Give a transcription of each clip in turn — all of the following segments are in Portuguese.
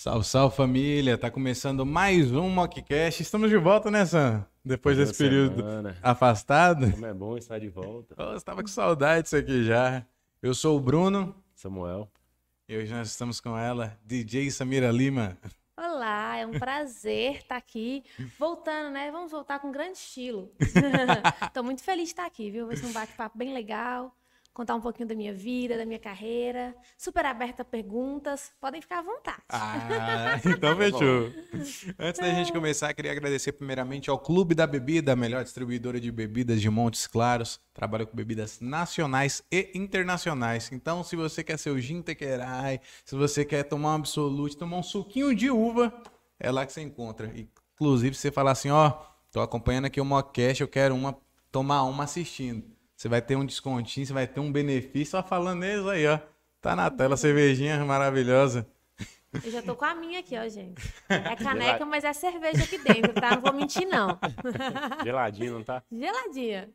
Salve, salve família! Tá começando mais um Mockcast. Estamos de volta, né, Sam? Depois Boa desse período semana. afastado. Como é bom estar de volta. Oh, você tava com saudade disso aqui já. Eu sou o Bruno Samuel. e hoje nós estamos com ela, DJ Samira Lima. Olá, é um prazer estar aqui. Voltando, né? Vamos voltar com grande estilo. Tô muito feliz de estar aqui, viu? Vai ser um bate-papo bem legal. Contar um pouquinho da minha vida, da minha carreira. Super aberta a perguntas. Podem ficar à vontade. Ah, então fechou. Antes da gente começar, queria agradecer primeiramente ao Clube da Bebida, a melhor distribuidora de bebidas de Montes Claros. Trabalha com bebidas nacionais e internacionais. Então, se você quer seu gin tequerai, se você quer tomar um absolute, tomar um suquinho de uva, é lá que você encontra. Inclusive, se você falar assim, ó, tô acompanhando aqui o Mockcast, eu quero uma, tomar uma assistindo. Você vai ter um descontinho, você vai ter um benefício, só falando neles aí, ó. Tá na tela, cervejinha maravilhosa. Eu já tô com a minha aqui, ó, gente. É caneca, mas é cerveja aqui dentro, tá? Não vou mentir, não. Geladinho, não tá? Geladinha.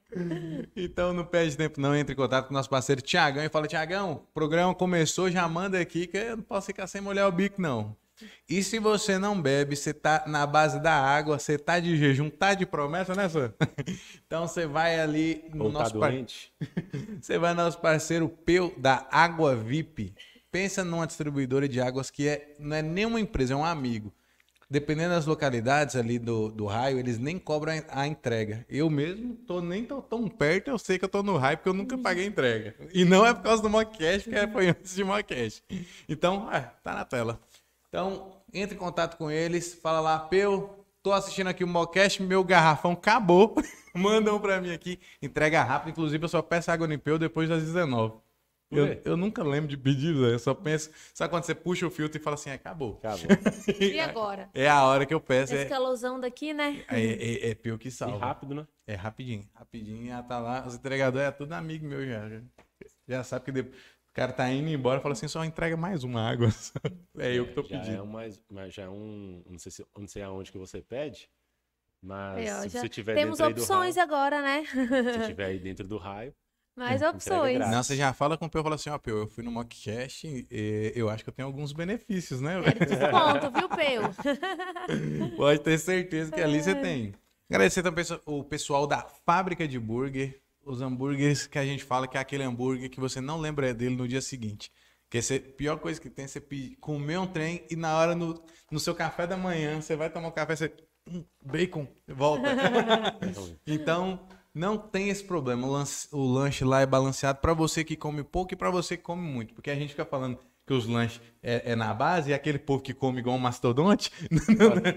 Então não perde tempo não, entre em contato com o nosso parceiro Tiagão e fala, Tiagão, o programa começou, já manda aqui que eu não posso ficar sem molhar o bico não. E se você não bebe, você tá na base da água, você tá de jejum, tá de promessa, né, senhor? Então você vai ali no Ou tá nosso par- doente? Você vai no nosso parceiro Peu da Água VIP. Pensa numa distribuidora de águas que é, não é nenhuma empresa, é um amigo. Dependendo das localidades ali do, do raio, eles nem cobram a entrega. Eu mesmo tô nem tô tão perto, eu sei que eu tô no raio porque eu nunca paguei entrega. E não é por causa do Mockcast, porque foi antes de Mockcast. Então, é, tá na tela. Então, entre em contato com eles, fala lá, Peu, tô assistindo aqui o Mockcast, meu garrafão acabou. Manda um pra mim aqui, entrega rápido. Inclusive, eu só peço água no Peu depois das 19. Por Eu, eu nunca lembro de pedir, eu só penso. Sabe quando você puxa o filtro e fala assim, acabou? Acabou. E agora? É a hora que eu peço, Esse é, daqui, né? é, é, é Peu que E salva. rápido, né? É rapidinho, rapidinho, já tá lá. Os entregadores é tudo amigo meu. Já, já sabe que depois, o cara tá indo embora e fala assim, só entrega mais uma água. É eu que tô já pedindo. É um mais, mas já é um. Não sei, se, não sei aonde que você pede, mas ó, se você tiver Temos dentro aí do opções raio, agora, né? se você tiver aí dentro do raio, Mais opções. grátis. Não, você já fala com o Peu e fala assim, ó, Peu, eu fui no Mockcast e eu acho que eu tenho alguns benefícios, né? Quero desconto, viu, Peu? Pode ter certeza que ali você tem. Agradecer também o pessoal da fábrica de burger, os hambúrgueres que a gente fala que é aquele hambúrguer que você não lembra dele no dia seguinte. Que é a pior coisa que tem é você comer um trem e na hora no, no seu café da manhã, você vai tomar um café, você. Hum, bacon, volta. então, não tem esse problema. O lanche, o lanche lá é balanceado para você que come pouco e para você que come muito. Porque a gente fica falando que os lanches é, é na base e aquele povo que come igual um mastodonte.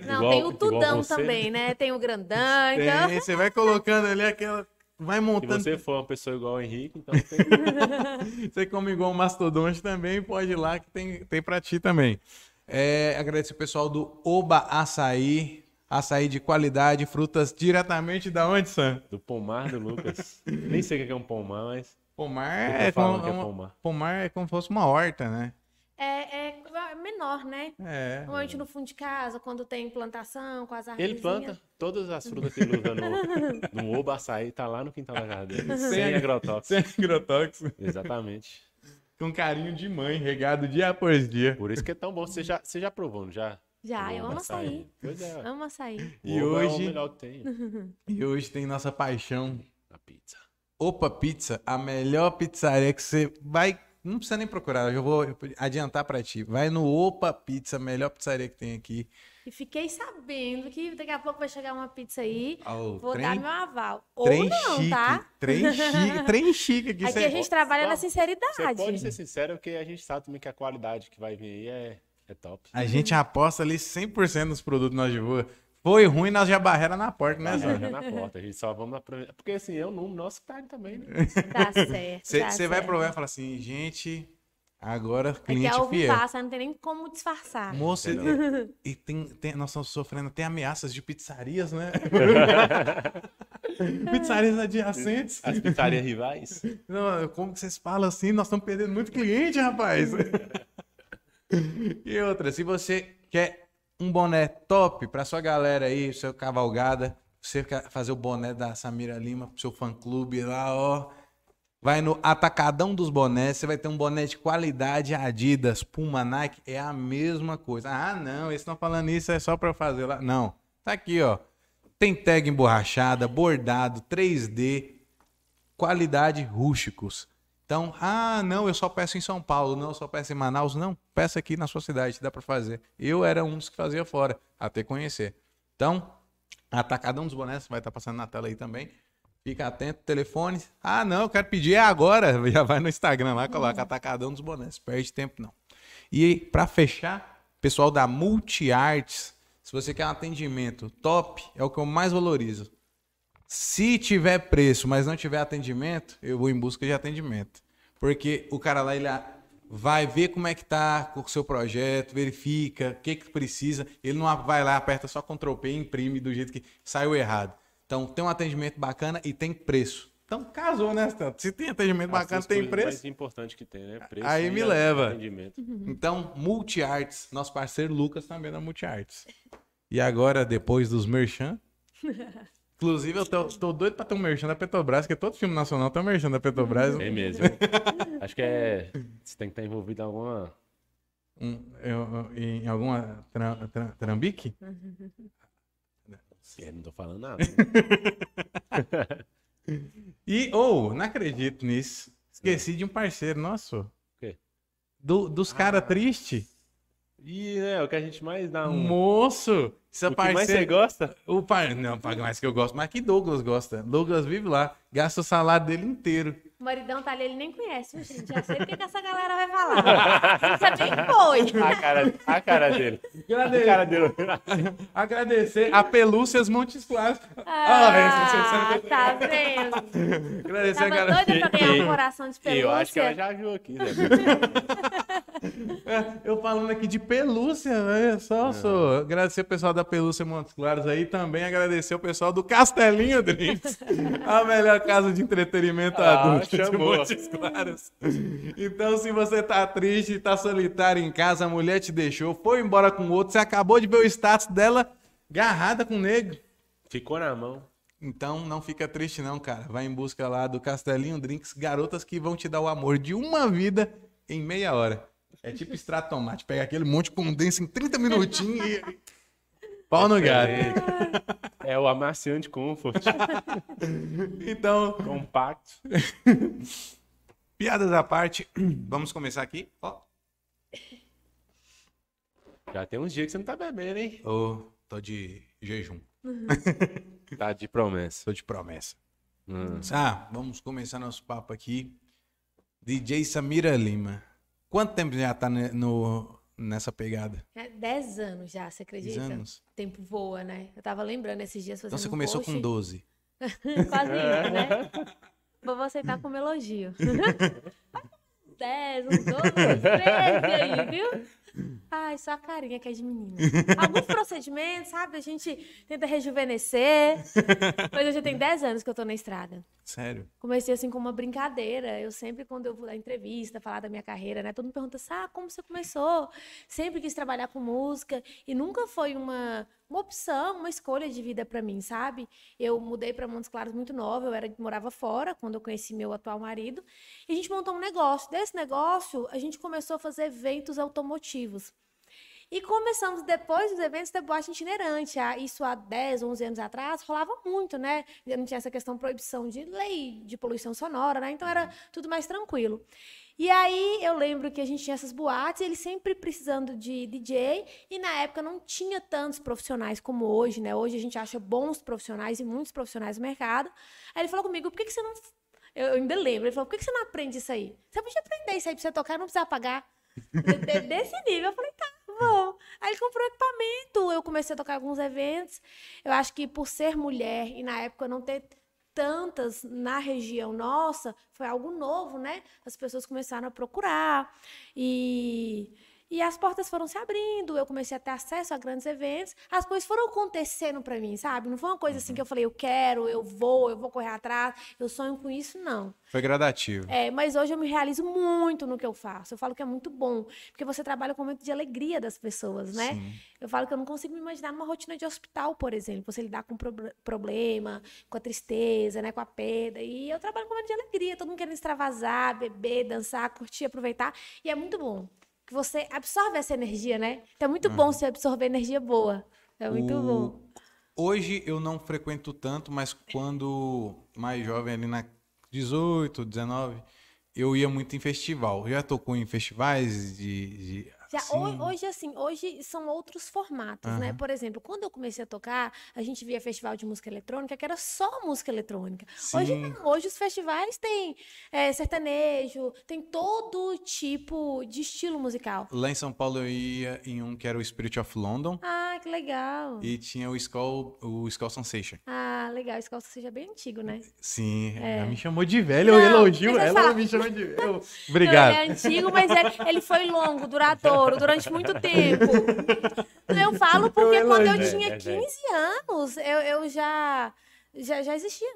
Não, Igual- tem o tudão também, né? Tem o grandão, então... Tem, você vai colocando ali aquela. Vai Se montando. você for uma pessoa igual o Henrique, então tem... Você come igual um mastodonte também, pode ir lá que tem, tem pra ti também. É, agradecer o pessoal do Oba Açaí. Açaí de qualidade, frutas diretamente da onde, Sam? do pomar do Lucas. Nem sei o que é um pomar, mas. Pomar é, como, é pomar. pomar é como se fosse uma horta, né? É, é menor, né? É. Normalmente no fundo de casa, quando tem plantação, com as árvores. Ele planta todas as frutas que ele usa no, no oba açaí, tá lá no quintal da casa dele. Sem- Sem agrotóxico. Sem agrotóxico, Exatamente. com carinho de mãe, regado dia após dia. Por isso que é tão bom. Você já, você já provou, não já? Já, eu amo açaí? açaí. Pois é. Amo açaí. E é o hoje- melhor que tem. E hoje tem nossa paixão A pizza. Opa Pizza, a melhor pizzaria que você vai. Não precisa nem procurar, eu já vou adiantar pra ti. Vai no Opa Pizza, melhor pizzaria que tem aqui. E fiquei sabendo que daqui a pouco vai chegar uma pizza aí. Ao Vou trem, dar meu aval. Ou trem não, chique, tá? Trem chique, trem chique aqui. Aqui cê- a gente trabalha na Você pode sinceridade. ser sincero, porque a gente sabe também que a qualidade que vai vir aí é, é top. A gente aposta ali 100% nos produtos nós de rua. Foi ruim, nós já barreira na porta, né, Zé? já na porta, a gente só vamos aproveitar. Porque assim, é o número nosso carne também, né? Tá certo. Você tá vai certo. provar e falar assim, gente, agora É que cliente é ovo fiel. passa, não tem nem como disfarçar. Moça, e, e tem, tem- nós estamos sofrendo até ameaças de pizzarias, né? pizzarias adjacentes. As pizzarias rivais. Não, como que vocês falam assim? Nós estamos perdendo muito cliente, rapaz. e outra, se você quer um boné top para sua galera aí, seu cavalgada, você fazer o boné da Samira Lima pro seu fã clube lá, ó. Vai no Atacadão dos Bonés, você vai ter um boné de qualidade Adidas, Puma, Nike, é a mesma coisa. Ah, não, eles estão falando isso, é só para fazer lá. Não, tá aqui, ó. Tem tag emborrachada, bordado, 3D, qualidade rústicos. Então, ah, não, eu só peço em São Paulo, não, eu só peço em Manaus. Não, peça aqui na sua cidade, dá para fazer. Eu era um dos que fazia fora, até conhecer. Então, Atacadão dos Bonés vai estar passando na tela aí também. Fica atento, telefone. Ah, não, eu quero pedir agora. Já vai no Instagram lá, coloca Atacadão dos Bonés. Perde tempo não. E para fechar, pessoal da Multiarts, se você quer um atendimento top, é o que eu mais valorizo. Se tiver preço, mas não tiver atendimento, eu vou em busca de atendimento. Porque o cara lá, ele vai ver como é que tá com o seu projeto, verifica o que que precisa. Ele não vai lá, aperta só Ctrl P e imprime do jeito que saiu errado. Então, tem um atendimento bacana e tem preço. Então, casou, né, Stanton? Se tem atendimento As bacana, tem preço. mais importante que tem, né? Preço Aí me leva. atendimento. Então, Multiarts, nosso parceiro Lucas também da Multiarts. E agora, depois dos merchan. Inclusive, eu tô, tô doido pra ter um merchan da Petrobras, porque todo filme nacional tem um merchan da Petrobras. É mesmo. Acho que é. Você tem que estar envolvido em alguma. Um- eu- em alguma tra- tra- trambique? Eu não tô falando nada. E, ou, não acredito nisso. Esqueci de um parceiro nosso. quê? Do, dos caras tristes. E é o que a gente mais dá um. Moço! Seu o que mais você gosta? O par... Não, paga mais que eu gosto, mas que Douglas gosta. Douglas vive lá, gasta o salário dele inteiro. O maridão tá ali, ele nem conhece, viu, gente? Já sei o que, que essa galera vai falar. Você bem foi. A cara, a cara dele. A Agradecer, cara dele. agradecer a Pelúcias Montes Claros. Ah, esse- tá vendo? Agradecer a Tava galera. doida pra ganhar um coração de pelúcia. eu acho que ela já viu aqui, né? Eu falando aqui de pelúcia, olha só, sou. Agradecer o pessoal da Pelúcia Montes Claros aí, também agradecer o pessoal do Castelinho Drinks, a melhor casa de entretenimento Ah, adulto de chamou. Montes Claros. Então, se você tá triste, tá solitário em casa, a mulher te deixou, foi embora com outro, você acabou de ver o status dela agarrada com o negro. Ficou na mão. Então não fica triste não, cara. Vai em busca lá do Castelinho Drinks, garotas que vão te dar o amor de uma vida em meia hora. É tipo extrato tomate, pega aquele monte de condensa em 30 minutinhos e pau no gato. É o amaciante comfort. Então, compacto. piadas à parte, vamos começar aqui. Ó, Já tem uns dias que você não tá bebendo, hein? Ô, tô de jejum, Tá de promessa. tô de promessa. Hum. Ah, vamos começar nosso papo aqui. DJ Samira Lima. Quanto tempo já tá no, nessa pegada? É, Dez anos já, você acredita? 10 anos. O tempo voa, né? Eu tava lembrando esses dias fazendo Então você um começou post. com 12. Quase isso, né? Vou aceitar como elogio. 10, uns 12, 13 aí, viu? Ai, só a carinha que é de menina. Alguns procedimentos, sabe? A gente tenta rejuvenescer. Mas eu já tenho 10 anos que eu tô na estrada. Sério? Comecei assim com uma brincadeira. Eu sempre, quando eu vou dar entrevista, falar da minha carreira, né? Todo mundo pergunta assim, ah, como você começou? Sempre quis trabalhar com música e nunca foi uma, uma opção, uma escolha de vida para mim, sabe? Eu mudei para Montes Claros muito nova, eu era, morava fora quando eu conheci meu atual marido. E a gente montou um negócio. Desse negócio, a gente começou a fazer eventos automotivos. E começamos depois dos eventos da boate itinerante. Ah, Isso há 10, 11 anos atrás rolava muito, né? Não tinha essa questão de proibição de lei de poluição sonora, né? Então era tudo mais tranquilo. E aí eu lembro que a gente tinha essas boates, ele sempre precisando de DJ, e na época não tinha tantos profissionais como hoje, né? Hoje a gente acha bons profissionais e muitos profissionais no mercado. Aí ele falou comigo, por que, que você não. Eu eu ainda lembro, ele falou, por que, que você não aprende isso aí? Você podia aprender isso aí pra você tocar, não precisar pagar. De- de- Desse nível, eu falei, tá, vou. Aí ele comprou equipamento, eu comecei a tocar alguns eventos. Eu acho que por ser mulher e na época não ter tantas na região nossa, foi algo novo, né? As pessoas começaram a procurar. E E as portas foram se abrindo, eu comecei a ter acesso a grandes eventos, as coisas foram acontecendo para mim, sabe? Não foi uma coisa assim que eu falei, eu quero, eu vou, eu vou correr atrás, eu sonho com isso, não. Foi gradativo. É, mas hoje eu me realizo muito no que eu faço. Eu falo que é muito bom, porque você trabalha com muito de alegria das pessoas, né? Sim. Eu falo que eu não consigo me imaginar numa rotina de hospital, por exemplo, você lidar com prob- problema, com a tristeza, né, com a perda. E eu trabalho com muito de alegria, todo mundo querendo extravasar, beber, dançar, curtir, aproveitar, e é muito bom. Que você absorve essa energia, né? Então é muito bom você absorver energia boa. É muito O- bom. Hoje eu não frequento tanto, mas quando mais jovem, ali na 18, 19, eu ia muito em festival. Já tocou em festivais de. de Já, hoje, assim, hoje são outros formatos, né? Aham. Por exemplo, quando eu comecei a tocar, a gente via festival de música eletrônica, que era só música eletrônica. Hoje Sim. não, hoje os festivais têm é, sertanejo, tem todo tipo de estilo musical. Lá em São Paulo eu ia em um que era o Spirit of London Ah, que legal. e tinha o Skull, o Skull Sensation. Ah, legal. Esse calça seja bem antigo, né? Sim, ela me chamou de velho, eu Não, elogio eu ela, falar. me chamou de velho. Não, Obrigado. ele é antigo, mas ele, ele foi longo, duradouro, durante muito tempo. Eu falo porque Eu quando eu tinha É, é, 15 anos, eu, eu já, já, já existia.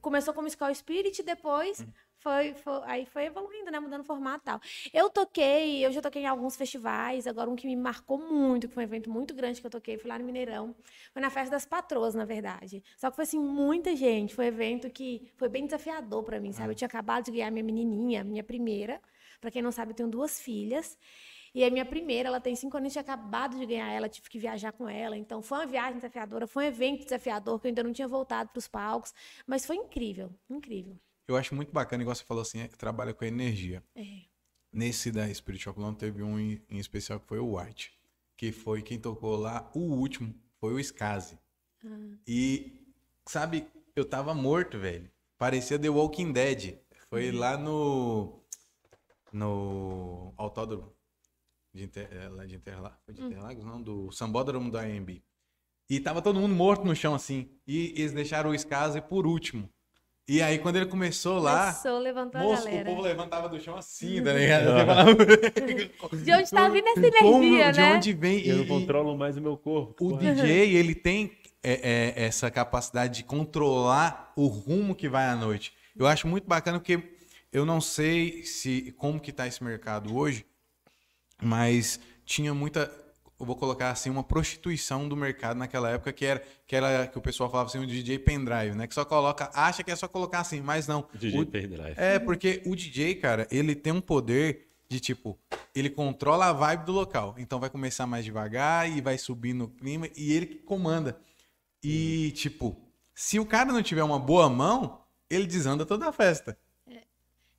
Começou como Skull Spirit, depois foi, foi- aí foi evoluindo, né? Mudando o formato e tal. Eu toquei, eu já toquei em alguns festivais, agora um que me marcou muito, que foi um evento muito grande que eu toquei, foi lá no Mineirão. Foi na festa das patroas, na verdade. Só que foi assim, muita gente. Foi um evento que foi bem desafiador pra mim, sabe? Eu tinha acabado de ganhar minha menininha, minha primeira. Pra quem não sabe, eu tenho duas filhas. E a minha primeira, ela tem cinco anos, tinha acabado de ganhar ela, tive que viajar com ela. Então, foi uma viagem desafiadora, foi um evento desafiador, que eu ainda não tinha voltado para os palcos. Mas foi incrível, incrível. Eu acho muito bacana, igual você falou assim, é que trabalha com energia. É. Nesse da Spirit of London teve um em, especial que foi o White, que foi quem tocou lá, o último, foi o Skazi. Ah. E, sabe, eu tava morto, velho. Parecia The Walking Dead. Uhum. Foi lá no. No autódromo de, Inter, é, lá de Interlagos. Foi de Hum. Interlagos, não, do Sambódromo da AMB. E tava todo mundo morto no chão, assim. E eles deixaram o Skazi por último. E aí, quando ele começou lá. Começou, levantou a Moço, o galera. povo levantava do chão assim, tá ligado? Você falava, De onde tá vindo essa Como- energia, de né? onde vem? Eu não E- e controlo mais o meu corpo. o Porra. DJ, ele tem é, é, essa capacidade de controlar o rumo que vai à noite. Eu acho muito bacana porque eu não sei se como que tá esse mercado hoje, mas tinha muita, eu vou colocar assim, uma prostituição do mercado naquela época que era que era que o pessoal falava assim, o DJ pendrive, né? Que só coloca, acha que é só colocar assim, mas não. DJ O- pendrive. é, porque o DJ, cara, ele tem um poder de tipo, ele controla a vibe do local. Então vai começar mais devagar e vai subir no clima e ele que comanda. E, tipo, se o cara não tiver uma boa mão, ele desanda toda a festa.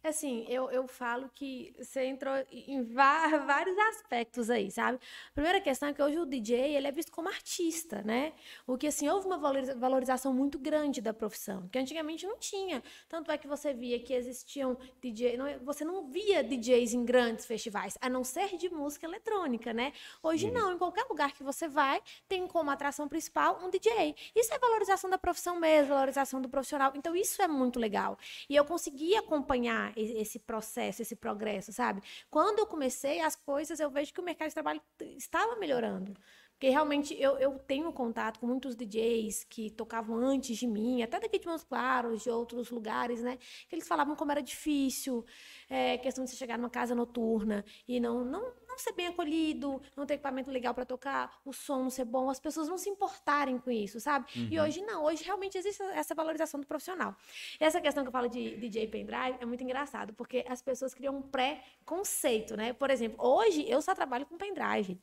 Assim, eu, eu falo que você entrou em vários aspectos aí, sabe? A primeira questão é que hoje o DJ, ele é visto como artista, né? O que, assim, houve uma valoriza- valorização muito grande da profissão, que antigamente não tinha. Tanto é que você via que existiam DJ, não, é- você não via DJs em grandes festivais, a não ser de música eletrônica, né? Hoje não, em qualquer lugar que você vai, tem como atração principal um DJ. Isso é valorização da profissão mesmo, valorização do profissional. Então, isso é muito legal. E eu consegui acompanhar esse processo, esse progresso, sabe? Quando eu comecei as coisas, eu vejo que o mercado de trabalho estava melhorando. Porque realmente eu, eu tenho contato com muitos DJs que tocavam antes de mim, até daqui de Montes Claros, de outros lugares, né? Que eles falavam como era difícil, é, questão de você chegar numa casa noturna e não, não, não ser bem acolhido, não ter equipamento legal para tocar, o som não ser bom, as pessoas não se importarem com isso, sabe? E hoje não, hoje realmente existe essa valorização do profissional. E essa questão que eu falo de DJ pendrive é muito engraçado, porque as pessoas criam um pré-conceito, né? Por exemplo, hoje eu só trabalho com pendrive.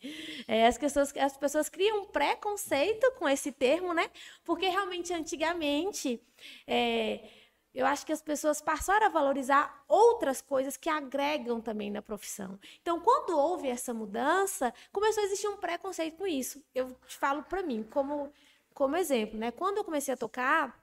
É, as, pessoas, as pessoas criam um pré-conceito com esse termo, né? Porque realmente antigamente. é, eu acho que as pessoas passaram a valorizar outras coisas que agregam também na profissão. Então, quando houve essa mudança, começou a existir um preconceito com isso. Eu te falo para mim, como, como exemplo, né? Quando eu comecei a tocar,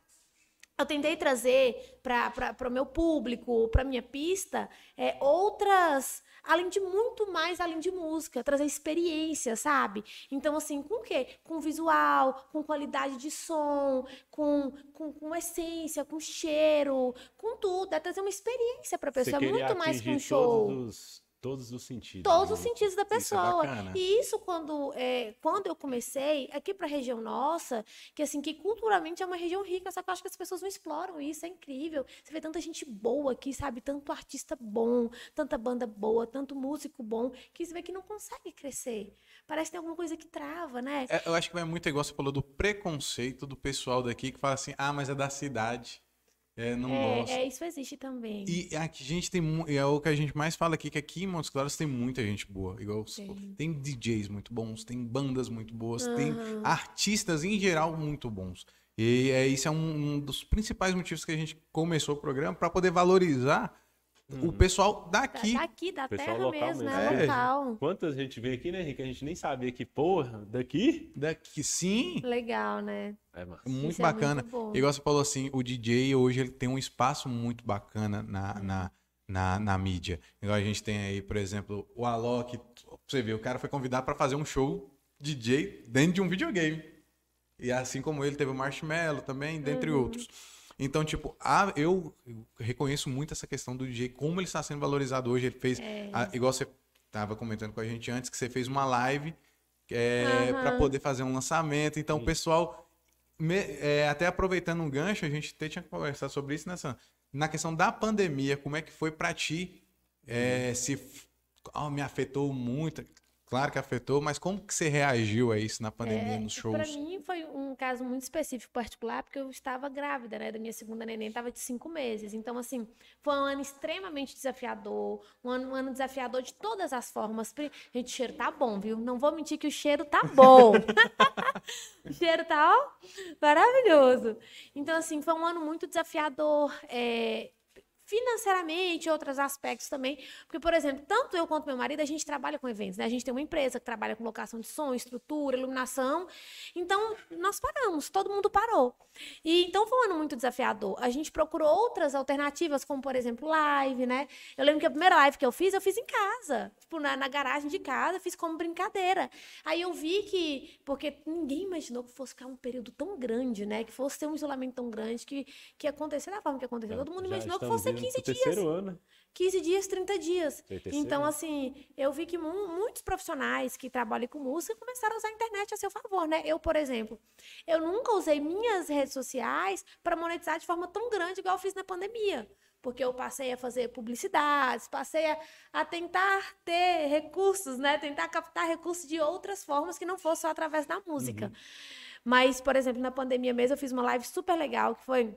eu tentei trazer para o meu público, para minha pista, é, outras, além de muito mais além de música, trazer experiência, sabe? Então, assim, com o quê? Com visual, com qualidade de som, com, com, com essência, com cheiro, com tudo. É trazer uma experiência para a pessoa, queria muito mais que um show. Todos os, todos os sentidos. todos né? os sentidos da Isso é pessoa. e isso quando, é, quando eu comecei, aqui pra região nossa, que assim, que culturalmente é uma região rica, só que eu acho que as pessoas não exploram isso, é incrível. Você vê tanta gente boa aqui, sabe? Tanto artista bom, tanta banda boa, tanto músico bom, que você vê que não consegue crescer. Parece que tem alguma coisa que trava, né? É, eu acho que vai muito igual você falou do preconceito do pessoal daqui que fala assim, ah, mas é da cidade. É, não gosta. É, é, isso existe também. E aqui a gente tem e é o que a gente mais fala aqui, que aqui em Montes Claros tem muita gente boa. Igual. Tem. tem DJs muito bons, tem bandas muito boas, tem Aham. artistas em geral muito bons. E é, isso é um, um dos principais motivos que a gente começou o programa para poder valorizar o pessoal Da- daqui. Daqui, da Pessoal terra local mesmo, mesmo. né? É. Local. Quantas gente vem aqui, né, Henrique? A gente nem sabia que, porra, daqui? Daqui, sim. Legal, né? É. É muito Isso é bacana. muito bom. Igual você falou assim, o DJ hoje ele tem um espaço muito bacana na, na, na, na mídia. Igual a gente tem aí, por exemplo, o Alok. Você vê, o cara foi convidado para fazer um show DJ dentro de um videogame. E assim como ele, teve o Marshmello também, dentre Uhum. outros. Então, tipo, a, eu reconheço muito essa questão do DJ, como ele está sendo valorizado hoje. Ele fez, É. a- igual você estava comentando com a gente antes, que você fez uma live é, Aham. para poder fazer um lançamento. Então, o Isso. pessoal, me- é, até aproveitando um gancho, a gente até tinha conversado sobre isso nessa, na questão da pandemia, como é que foi para ti? É, se f- ah, me afetou muito, claro que afetou, mas como que você reagiu a isso na pandemia, nos Para shows? É, mim foi um caso muito específico, particular, porque eu estava grávida, né? Da minha segunda neném, estava de cinco meses. Então, assim, foi um ano extremamente desafiador, um ano, um ano desafiador de todas as formas. Gente, o cheiro tá bom, viu? Não vou mentir que o cheiro tá bom. o cheiro tá, ó, maravilhoso. Então, assim, foi um ano muito desafiador. é, financeiramente, outros aspectos também. Porque, por exemplo, tanto eu quanto meu marido, a gente trabalha com eventos, né? A gente tem uma empresa que trabalha com locação de som, estrutura, iluminação. Então, nós paramos, todo mundo parou. E então foi um ano muito desafiador. A gente procurou outras alternativas, como, por exemplo, live, né? Eu lembro que a primeira live que eu fiz, eu fiz em casa. Tipo, na, na garagem de casa, fiz como brincadeira. Aí eu vi que, porque ninguém imaginou que fosse ficar um período tão grande, né? Que fosse ter um isolamento tão grande, que, que ia acontecer da forma que aconteceu. Todo mundo Já imaginou que fosse 15 pro dias. terceiro ano. 15 dias, 30 dias. Então, assim, eu vi que mu- muitos profissionais que trabalham com música começaram a usar a internet a seu favor, né? Eu, por exemplo, eu nunca usei minhas redes sociais para monetizar de forma tão grande igual eu fiz na pandemia. Porque eu passei a fazer publicidades, passei a, a tentar ter recursos, né? Tentar captar recursos de outras formas que não fosse só através da música. Mas, por exemplo, na pandemia mesmo, eu fiz uma live super legal, que foi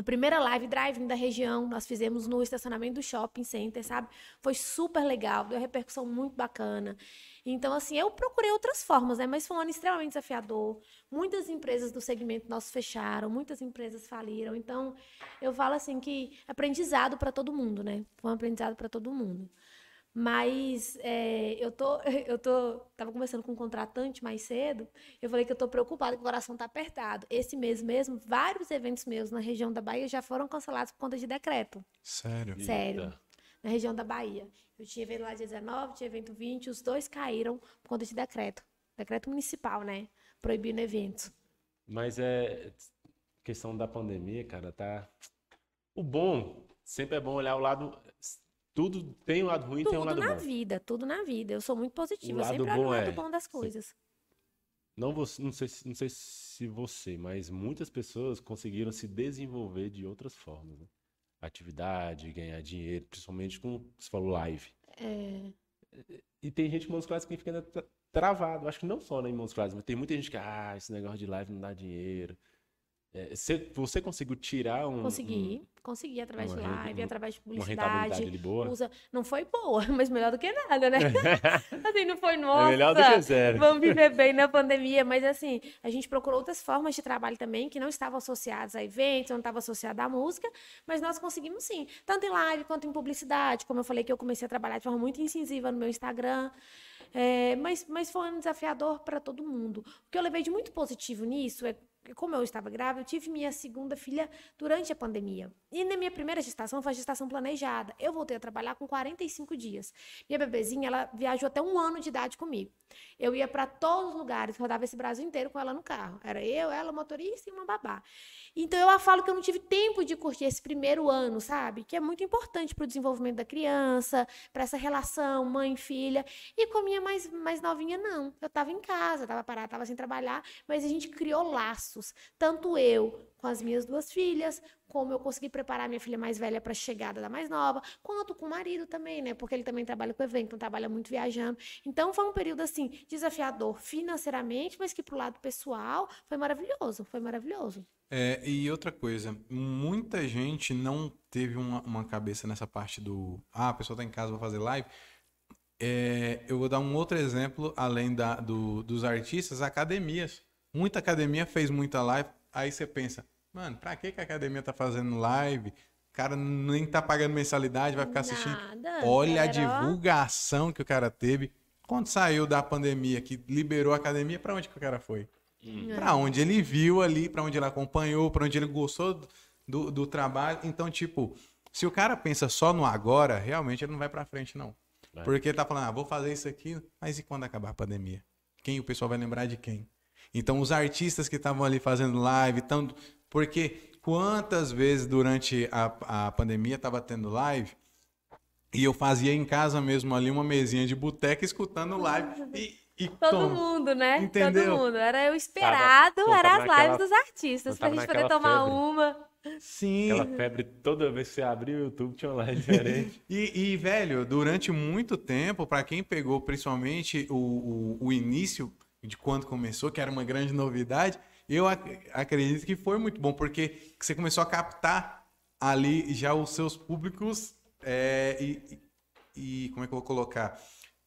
a primeira live driving da região, nós fizemos no estacionamento do shopping center, sabe? Foi super legal, deu repercussão muito bacana. Então, assim, eu procurei outras formas, né? Mas foi um ano extremamente desafiador. Muitas empresas do segmento nosso fecharam, muitas empresas faliram. Então, eu falo assim que aprendizado para todo mundo, né? Foi um aprendizado para todo mundo. Mas é, eu tô, eu tô, tava conversando com um contratante mais cedo, eu falei que eu tô preocupada, que o coração tá apertado. Esse mês mesmo, vários eventos meus na região da Bahia já foram cancelados por conta de decreto, Sério. Sério. Eita. na região da Bahia. Eu tinha evento lá dia 19, tinha evento 20, os dois caíram por conta de decreto. Decreto municipal, né? Proibindo eventos. Mas é questão da pandemia, cara, tá. O bom, sempre é bom olhar o lado. Tudo tem um lado ruim e tem um Tudo lado na bom. vida, tudo na vida. Eu sou muito positiva, eu sempre olho o bom lado é- bom das coisas. Não, você, não, sei, se- não sei se você, mas muitas pessoas conseguiram se desenvolver de outras formas, né? Atividade, ganhar dinheiro, principalmente com, você falou, live. É, E tem gente em Montes Claros que fica travado. Acho que não só né, em Montes Claros, mas tem muita gente que, ah, esse negócio de live não dá dinheiro. É, você, conseguiu tirar um, consegui, consegui através de uma live, através de um- uma rentabilidade publicidade. ali boa? Usa... Não foi boa, mas melhor do que nada, né? assim, não foi nossa. É melhor do que zero. Vamos viver bem na pandemia, mas assim, a gente procurou outras formas de trabalho também que não estavam associadas a eventos, não estavam associadas à música, mas nós conseguimos sim, tanto em live quanto em publicidade. Como eu falei que eu comecei a trabalhar de forma muito incisiva no meu Instagram. É, mas, mas foi um desafiador para todo mundo. O que eu levei de muito positivo nisso é como eu estava grávida, eu tive minha segunda filha durante a pandemia. E na minha primeira gestação foi a gestação planejada. Eu voltei a trabalhar com 45 dias. Minha bebezinha, ela viajou até um ano de idade comigo. Eu ia para todos os lugares, rodava esse Brasil inteiro com ela no carro. Era eu, ela, motorista e uma babá. Então eu falo que eu não tive tempo de curtir esse primeiro ano, sabe? Que é muito importante para o desenvolvimento da criança, para essa relação mãe-filha. E com a minha mais, mais novinha, não. Eu estava em casa, estava parada, estava sem trabalhar, mas a gente criou laços. Tanto eu com as minhas duas filhas, como eu consegui preparar minha filha mais velha para a chegada da mais nova, quanto com o marido também, né? Porque ele também trabalha com evento, então trabalha muito viajando. Então foi um período assim desafiador financeiramente, mas que pro lado pessoal foi maravilhoso, foi maravilhoso. É, e outra coisa, muita gente não teve uma, uma cabeça nessa parte do ah, a pessoa tá em casa, vou fazer live. É, eu vou dar um outro exemplo, além da, do, dos artistas, academias. Muita academia fez muita live, aí você pensa, Mano, pra que, que a academia tá fazendo live? O cara nem tá pagando mensalidade, vai ficar assistindo. Nada, Olha a divulgação que o cara teve. Quando saiu da pandemia, que liberou a academia, pra onde que o cara foi? É. Pra onde ele viu ali, pra onde ele acompanhou, pra onde ele gostou do, do trabalho. Então, tipo, se o cara pensa só no agora, realmente ele não vai pra frente, não. É. Porque tá falando, ah, vou fazer isso aqui, mas e quando acabar a pandemia? Quem o pessoal vai lembrar de quem? Então, os artistas que estavam ali fazendo live, tanto. Porque quantas vezes durante a, a pandemia tava tendo live e eu fazia em casa mesmo ali uma mesinha de boteca escutando live e, e Todo toma. mundo, né? Entendeu? Todo mundo. Era eu esperado, Tava- era as naquela- lives dos artistas, pra gente poder tomar febre. uma. Sim. Aquela febre toda vez que você abria o YouTube tinha uma live diferente. E, e, velho, durante muito tempo, pra quem pegou principalmente o, o, o início de quando começou, que era uma grande novidade, eu ac- acredito que foi muito bom, porque você começou a captar ali já os seus públicos é, e, e- como é que eu vou colocar?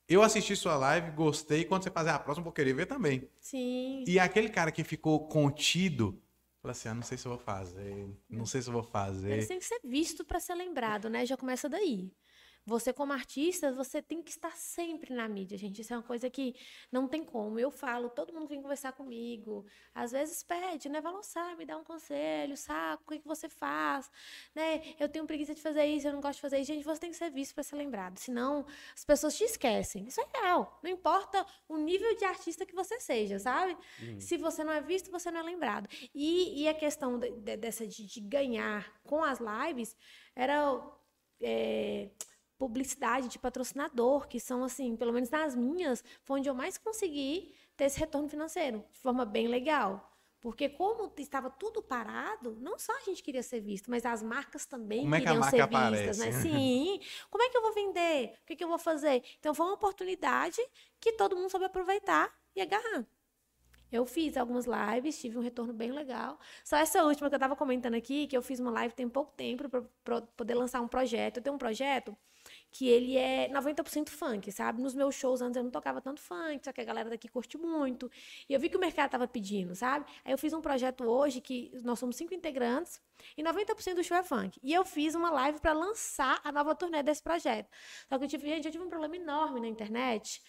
Eu assisti sua live, gostei, quando você fazer a próxima, vou querer ver também. Sim. E aquele cara que ficou contido, falou assim, ah, não sei se eu vou fazer, não sei se eu vou fazer. Têm que ser visto para ser lembrado, né? Já começa daí. Você, como artista, você tem que estar sempre na mídia, gente. Isso é uma coisa que não tem como. Eu falo, todo mundo vem conversar comigo. Às vezes pede, né? Vai lançar, me dá um conselho, saco, o que, que você faz? Né? Eu tenho preguiça de fazer isso, eu não gosto de fazer isso. Gente, você tem que ser visto para ser lembrado. Senão, as pessoas te esquecem. Isso é real. Não importa o nível de artista que você seja, sabe? Se você não é visto, você não é lembrado. E, e a questão de- de- dessa de, de ganhar com as lives era é, publicidade de patrocinador, que são assim, pelo menos nas minhas, foi onde eu mais consegui ter esse retorno financeiro, de forma bem legal. Porque como estava tudo parado, não só a gente queria ser visto, mas as marcas também Como é que queriam marca ser vistas, né? Sim. Como é que eu vou vender? O que, que eu vou fazer? Então foi uma oportunidade que todo mundo soube aproveitar e agarrar. Eu fiz algumas lives, tive um retorno bem legal. Só essa última que eu estava comentando aqui, que eu fiz uma live tem pouco tempo para poder lançar um projeto. Eu tenho um projeto que ele é 90% funk, sabe? Nos meus shows antes eu não tocava tanto funk, só que a galera daqui curte muito. E eu vi que o mercado tava pedindo, sabe? Aí eu fiz um projeto hoje que nós somos cinco integrantes e 90% do show é funk. E eu fiz uma live para lançar a nova turnê desse projeto. Só que eu tive, gente, eu tive um problema enorme na internet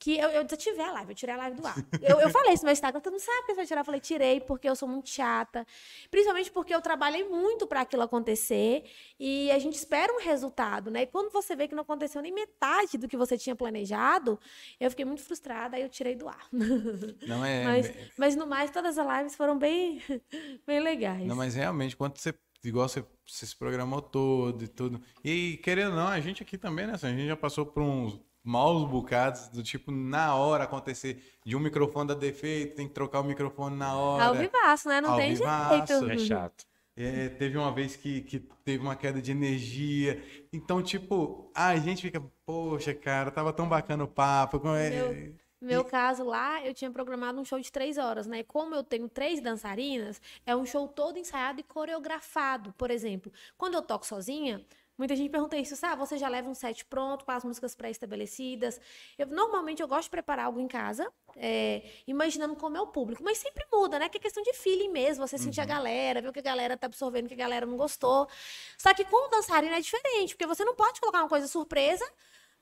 que eu, eu desativei a live, eu tirei a live do ar. Eu, eu falei isso no meu Instagram, todo mundo sabe que você vai tirar. Eu falei, tirei porque eu sou muito chata. Principalmente porque eu trabalhei muito para aquilo acontecer e a gente espera um resultado, né? E quando você vê que não aconteceu nem metade do que você tinha planejado, eu fiquei muito frustrada, aí eu tirei do ar. Não é. mas, mas no mais, todas as lives foram bem, bem legais. Não, mas realmente, quando você. Igual você, você se programou todo e tudo. E querendo ou não, a gente aqui também, né? A gente já passou por uns maus bocados do tipo, na hora acontecer de um microfone dar defeito, tem que trocar o microfone na hora. Ao vivaço, né? Não Ao tem vivaço, jeito. É chato. É, teve uma vez que, que teve uma queda de energia. Então, tipo, a gente fica, poxa, cara, tava tão bacana o papo. como é- Meu- No meu caso lá, eu tinha programado um show de três horas, né? Como eu tenho três dançarinas, é um show todo ensaiado e coreografado. Por exemplo, quando eu toco sozinha, muita gente pergunta isso, sabe? Você já leva um set pronto com as músicas pré-estabelecidas? Eu, normalmente eu gosto de preparar algo em casa, é, imaginando como é o público, mas sempre muda, né? Que é questão de feeling mesmo, você sentir a galera, ver o que a galera tá absorvendo, o que a galera não gostou. Só que com o dançarino é diferente, porque você não pode colocar uma coisa surpresa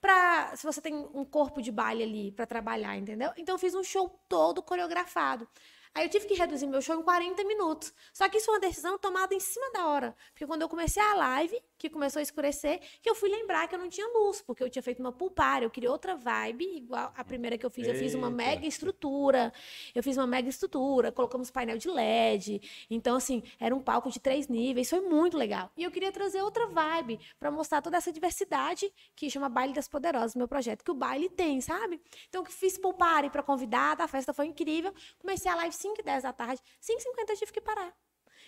pra, se você tem um corpo de baile ali pra trabalhar, entendeu? Então eu fiz um show todo coreografado. Aí eu tive que reduzir meu show em 40 minutos. Só que isso foi uma decisão tomada em cima da hora. Porque quando eu comecei a live, que começou a escurecer, que eu fui lembrar que eu não tinha luz, porque eu tinha feito uma pulpar, eu queria outra vibe, igual a primeira que eu fiz. Eu fiz uma mega estrutura. Eu fiz uma mega estrutura, colocamos painel de LED. Então, assim, era um palco de três níveis, foi muito legal. E eu queria trazer outra vibe para mostrar toda essa diversidade que chama Baile das Poderosas, meu projeto, que o baile tem, sabe? Então, eu fiz poupare para convidada, a festa foi incrível. Comecei a live 5 e 10 da tarde, 5 e 50 eu tive que parar.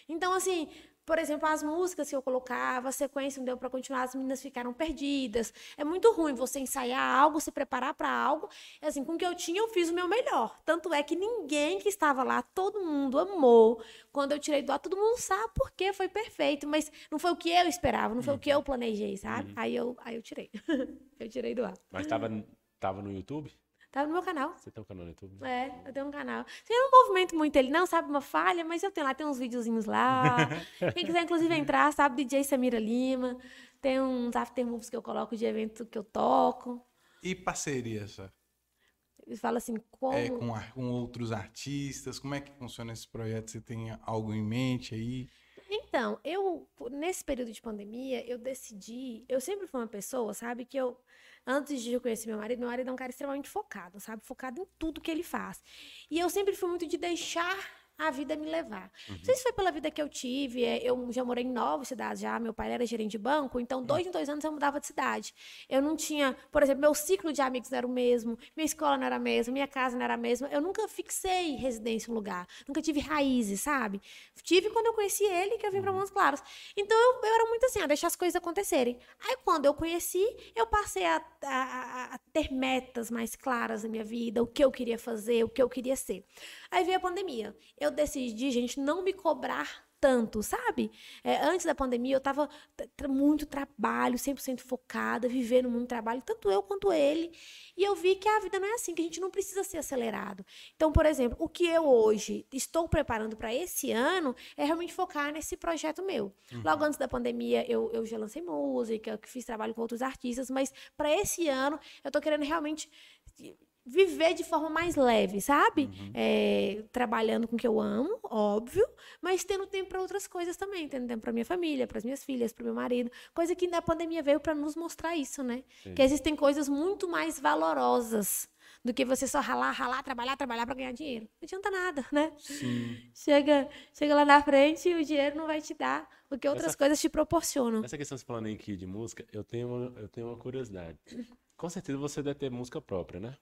Então, assim, por exemplo, as músicas que eu colocava, a sequência não deu para continuar, as meninas ficaram perdidas. É muito ruim você ensaiar algo, se preparar para algo. E, Assim, com o que eu tinha, eu fiz o meu melhor. Tanto é que ninguém que estava lá, todo mundo amou. Quando eu tirei do ar, todo mundo sabe por quê, foi perfeito. Mas não foi o que eu esperava, não foi o que eu planejei, sabe? Aí, eu, aí eu tirei. eu tirei do ar. Mas tava, tava no YouTube? Tava no meu canal. Você tem um canal no YouTube? É, eu tenho um canal. Assim, eu não movimento muito ele, não, sabe? Uma falha, mas eu tenho lá, tem uns videozinhos lá. Quem quiser, inclusive, entrar, sabe? DJ Samira Lima. Tem uns aftermoves que eu coloco de evento que eu toco. E parceria, só? Eles falam assim, como. É, com, com outros artistas? Como é que funciona esse projeto? Você tem algo em mente aí? Então, eu, nesse período de pandemia, eu decidi. Eu sempre fui uma pessoa, sabe, que eu. Antes de eu conhecer meu marido, meu marido é um cara extremamente focado, sabe? Focado em tudo que ele faz. E eu sempre fui muito de deixar a vida me levar. Não sei se foi pela vida que eu tive, é, eu já morei em nove cidades já, meu pai era gerente de banco, então dois em dois anos eu mudava de cidade. Eu não tinha, por exemplo, meu ciclo de amigos não era o mesmo, minha escola não era a mesma, minha casa não era a mesma, eu nunca fixei residência em um lugar, nunca tive raízes, sabe? Tive quando eu conheci ele, que eu vim para Montes Claros. Então eu, eu era muito assim, a deixar as coisas acontecerem. Aí quando eu conheci, eu passei a- a- a ter metas mais claras na minha vida, o que eu queria fazer, o que eu queria ser. Aí veio a pandemia. Eu decidi, gente, não me cobrar tanto, sabe? É, antes da pandemia, eu tava t- tra- muito trabalho, 100% focada, vivendo muito trabalho, tanto eu quanto ele. E eu vi que a vida não é assim, que a gente não precisa ser acelerado. Então, por exemplo, o que eu hoje estou preparando para esse ano é realmente focar nesse projeto meu. Logo antes da pandemia, eu, eu já lancei música, fiz trabalho com outros artistas, mas para esse ano, eu tô querendo realmente viver de forma mais leve, sabe? É, trabalhando com o que eu amo, óbvio, mas tendo tempo para outras coisas também, tendo tempo para minha família, para as minhas filhas, para meu marido, coisa que na pandemia veio para nos mostrar isso, né? Sim. Que existem coisas muito mais valorosas do que você só ralar, ralar, trabalhar, trabalhar para ganhar dinheiro. Não adianta nada, né? Sim. Chega, chega lá na frente e o dinheiro não vai te dar o que outras Essa- coisas te proporcionam. Nessa questão que você falando aqui de música, eu tenho uma, eu tenho uma curiosidade. Com certeza você deve ter música própria, né?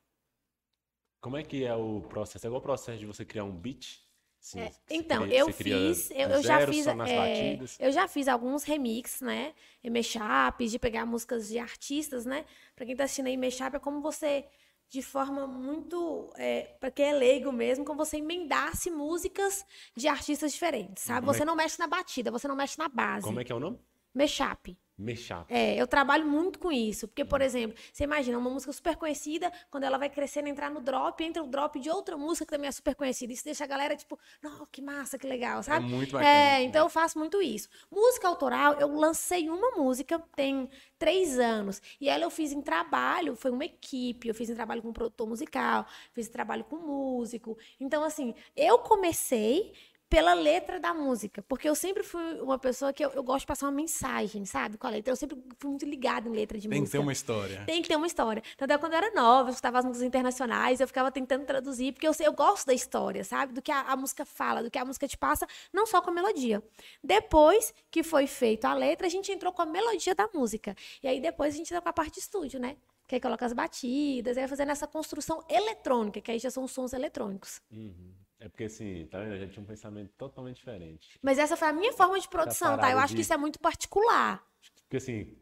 Como é que é o processo? É igual o processo de você criar um beat? Sim, É, então, cria- eu fiz, eu, eu já fiz, é, eu já fiz alguns remixes, né? E mashups, de pegar músicas de artistas, né? Pra quem tá assistindo aí, mashup é como você, de forma muito, é, para quem é leigo mesmo, como você emendasse músicas de artistas diferentes, sabe? Como é Você não mexe na batida, você não mexe na base. Como é que é o nome? Mashup. Mashup. É, eu trabalho muito com isso. Porque, Uhum. por exemplo, você imagina uma música super conhecida, quando ela vai crescendo, entrar no drop, entra o drop de outra música que também é super conhecida. Isso deixa a galera, tipo, não, que massa, que legal, É sabe? muito bacana. É, então eu faço muito isso. Música autoral, eu lancei uma música tem três anos. E ela eu fiz em trabalho, foi uma equipe, eu fiz em trabalho com um produtor musical, fiz em trabalho com músico. Então, assim, eu comecei pela letra da música, porque eu sempre fui uma pessoa que eu, eu gosto de passar uma mensagem, sabe, com a letra. Eu sempre fui muito ligada em letra de Tem que música. ter uma história. Tem que ter uma história. Tanto é que quando eu era nova, eu escutava as músicas internacionais, eu ficava tentando traduzir, porque eu, sei- eu gosto da história, sabe? Do que a, a música fala, do que a música te passa, não só com a melodia. Depois que foi feito a letra, a gente entrou com a melodia da música. E aí depois a gente entra com a parte de estúdio, né? Que aí coloca as batidas, aí vai fazendo essa construção eletrônica, que aí já são sons eletrônicos. Uhum. É porque assim, tá vendo? Eu já tinha um pensamento totalmente diferente. Mas essa foi a minha forma de produção, tá? Eu acho que de- isso é muito particular. Porque assim,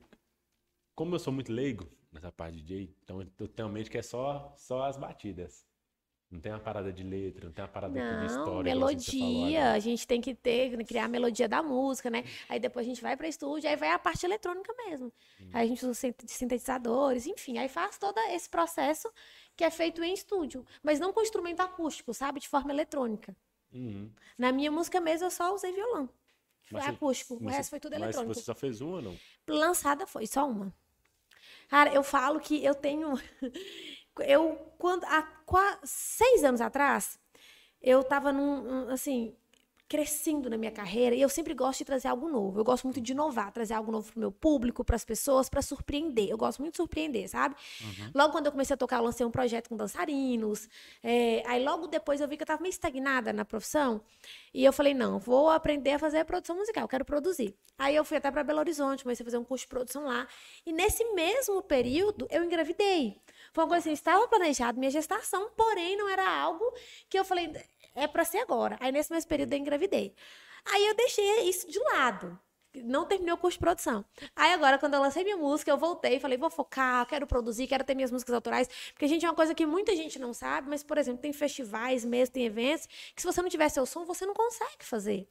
como eu sou muito leigo nessa parte de DJ, então eu tenho uma mente que é só, só as batidas. Não tem uma parada de letra, não tem uma parada aqui de Não, história. que melodia, a gente tem que ter, criar a melodia da música, né? Aí depois a gente vai para estúdio, aí vai a parte eletrônica mesmo. Aí a gente usa sintetizadores, enfim, aí faz todo esse processo que é feito em estúdio, mas não com instrumento acústico, sabe? De forma eletrônica. Uhum. Na minha música mesmo eu só usei violão. Foi Mas você- acústico, o mas resto foi tudo Mas eletrônico. você só fez uma ou não? Lançada foi, só uma. Cara, eu falo que eu tenho. Eu, quando. Há qua- seis anos atrás, eu tava num, um, assim, crescendo na minha carreira e eu sempre gosto de trazer algo novo. Eu gosto muito de inovar, trazer algo novo pro meu público, para as pessoas, para surpreender. Eu gosto muito de surpreender, sabe? Uhum. Logo quando eu comecei a tocar, eu lancei um projeto com dançarinos. é, aí logo depois eu vi que eu tava meio estagnada na profissão e eu falei, não, vou aprender a fazer produção musical, quero produzir. Aí eu fui até para Belo Horizonte, comecei a fazer um curso de produção lá. E nesse mesmo período eu engravidei. Foi uma coisa assim, estava planejado minha gestação, porém não era algo que eu falei, é para ser agora. Aí nesse mesmo período eu engravidei. Aí eu deixei isso de lado. Não terminei o curso de produção. Aí agora, quando eu lancei minha música, eu voltei e falei, vou focar, quero produzir, quero ter minhas músicas autorais. Porque, gente, é uma coisa que muita gente não sabe, mas, por exemplo, tem festivais mesmo, tem eventos, que se você não tiver seu som, você não consegue fazer.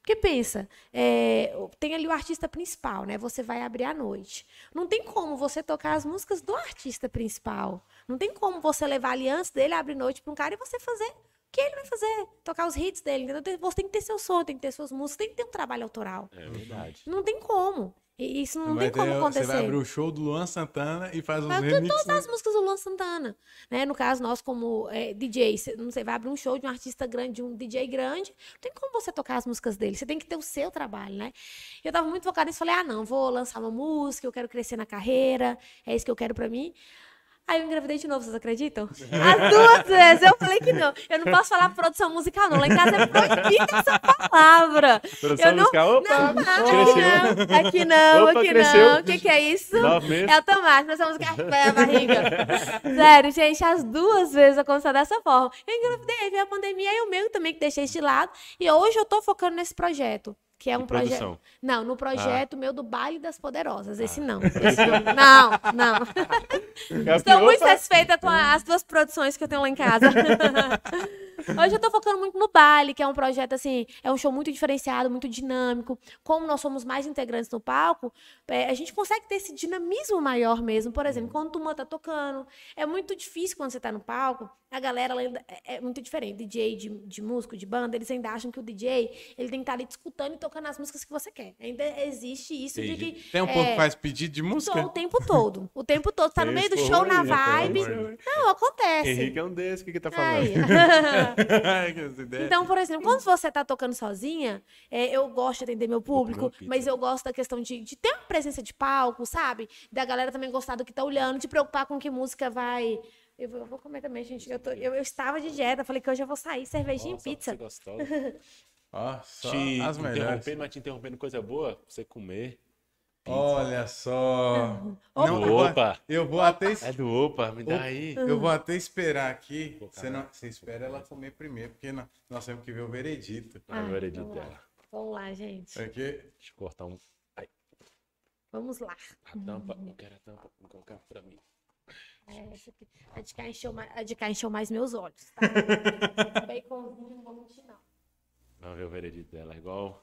Porque pensa, é, tem ali o artista principal, né? Você vai abrir à noite. Não tem como você tocar as músicas do artista principal. Não tem como você levar ali antes dele abrir noite para um cara e você fazer que ele vai fazer? Tocar os hits dele. Entendeu? Você tem que ter seu som, tem que ter suas músicas, tem que ter um trabalho autoral. É verdade. Não tem como. E Isso não Vai tem como ter- acontecer. Você vai abrir o show do Luan Santana e faz uns Mas remixes. todas as músicas do Luan Santana, né? No caso, nós como é, DJ, cê- não sei, vai abrir um show de um artista grande, de um DJ grande, não tem como você tocar as músicas dele, você tem que ter o seu trabalho, né? Eu tava muito focada nisso, falei, ah, não, vou lançar uma música, eu quero crescer na carreira, é isso que eu quero pra mim. Aí eu engravidei de novo, vocês acreditam? As duas vezes eu falei que não. Eu não posso falar produção musical, não. Lá em casa é proibida essa palavra. Produção Eu não- musical, opa, Não, aqui não, aqui não, Opa, aqui cresceu. não. O que, que é isso? É o tomate, nós somos café, a barriga. Sério, gente, as duas vezes aconteceu dessa forma. Eu engravidei, veio a pandemia e o meu também que deixei de lado. E hoje eu tô focando nesse projeto. Que é um projeto. Não, no projeto meu do Baile das Poderosas. Esse não. Esse não. Não, não. Estou muito satisfeita com a- as duas produções que eu tenho lá em casa. Hoje eu tô focando muito no baile, que é um projeto assim, é um show muito diferenciado, muito dinâmico. Como nós somos mais integrantes no palco, é, a gente consegue ter esse dinamismo maior mesmo. Por exemplo, quando o Tuma tá tocando, é muito difícil quando você tá no palco. A galera ainda é é muito diferente. DJ de, de músico, de banda, eles ainda acham que o DJ ele tem que estar ali escutando e tocando as músicas que você quer. Ainda existe isso de Entendi. que. Tem um pouco é, que faz pedido de música? o tempo todo. O tempo todo. Tá no meio do show na vibe. de. Não, acontece. Henrique é um desses, o que que tá falando? Então, por exemplo, quando você tá tocando sozinha, é, eu gosto de atender meu público, mas eu gosto da questão de, de ter uma presença de palco, sabe? Da galera também gostar do que tá olhando, de preocupar com que música vai. Eu vou, eu vou comer também, gente. Eu, tô- eu, eu estava de dieta, falei que hoje eu vou sair, cervejinha Nossa, e pizza. gostosa. Ó, só Te as melhores. interrompendo, mas te interrompendo coisa boa, pra você comer. Olha só. Opa. Não, eu vou- Opa. Eu vou até es- É do Opa, me dá aí. eu vou até esperar aqui. Você, não, você espera ela comer primeiro, porque nó- nós temos que ver o veredito. Ah, Ah, o veredito vamos lá. dela. Vamos lá, gente. Aqui. Deixa eu cortar um. Vamos lá. A tampa. Eu quero a tampa. Vou colocar pra mim. É, essa aqui. A de cá encheu mais, a de cá encheu mais meus olhos, tá? Baconzinho, não vou mentir, não. Vamos ver o veredito dela. Igual.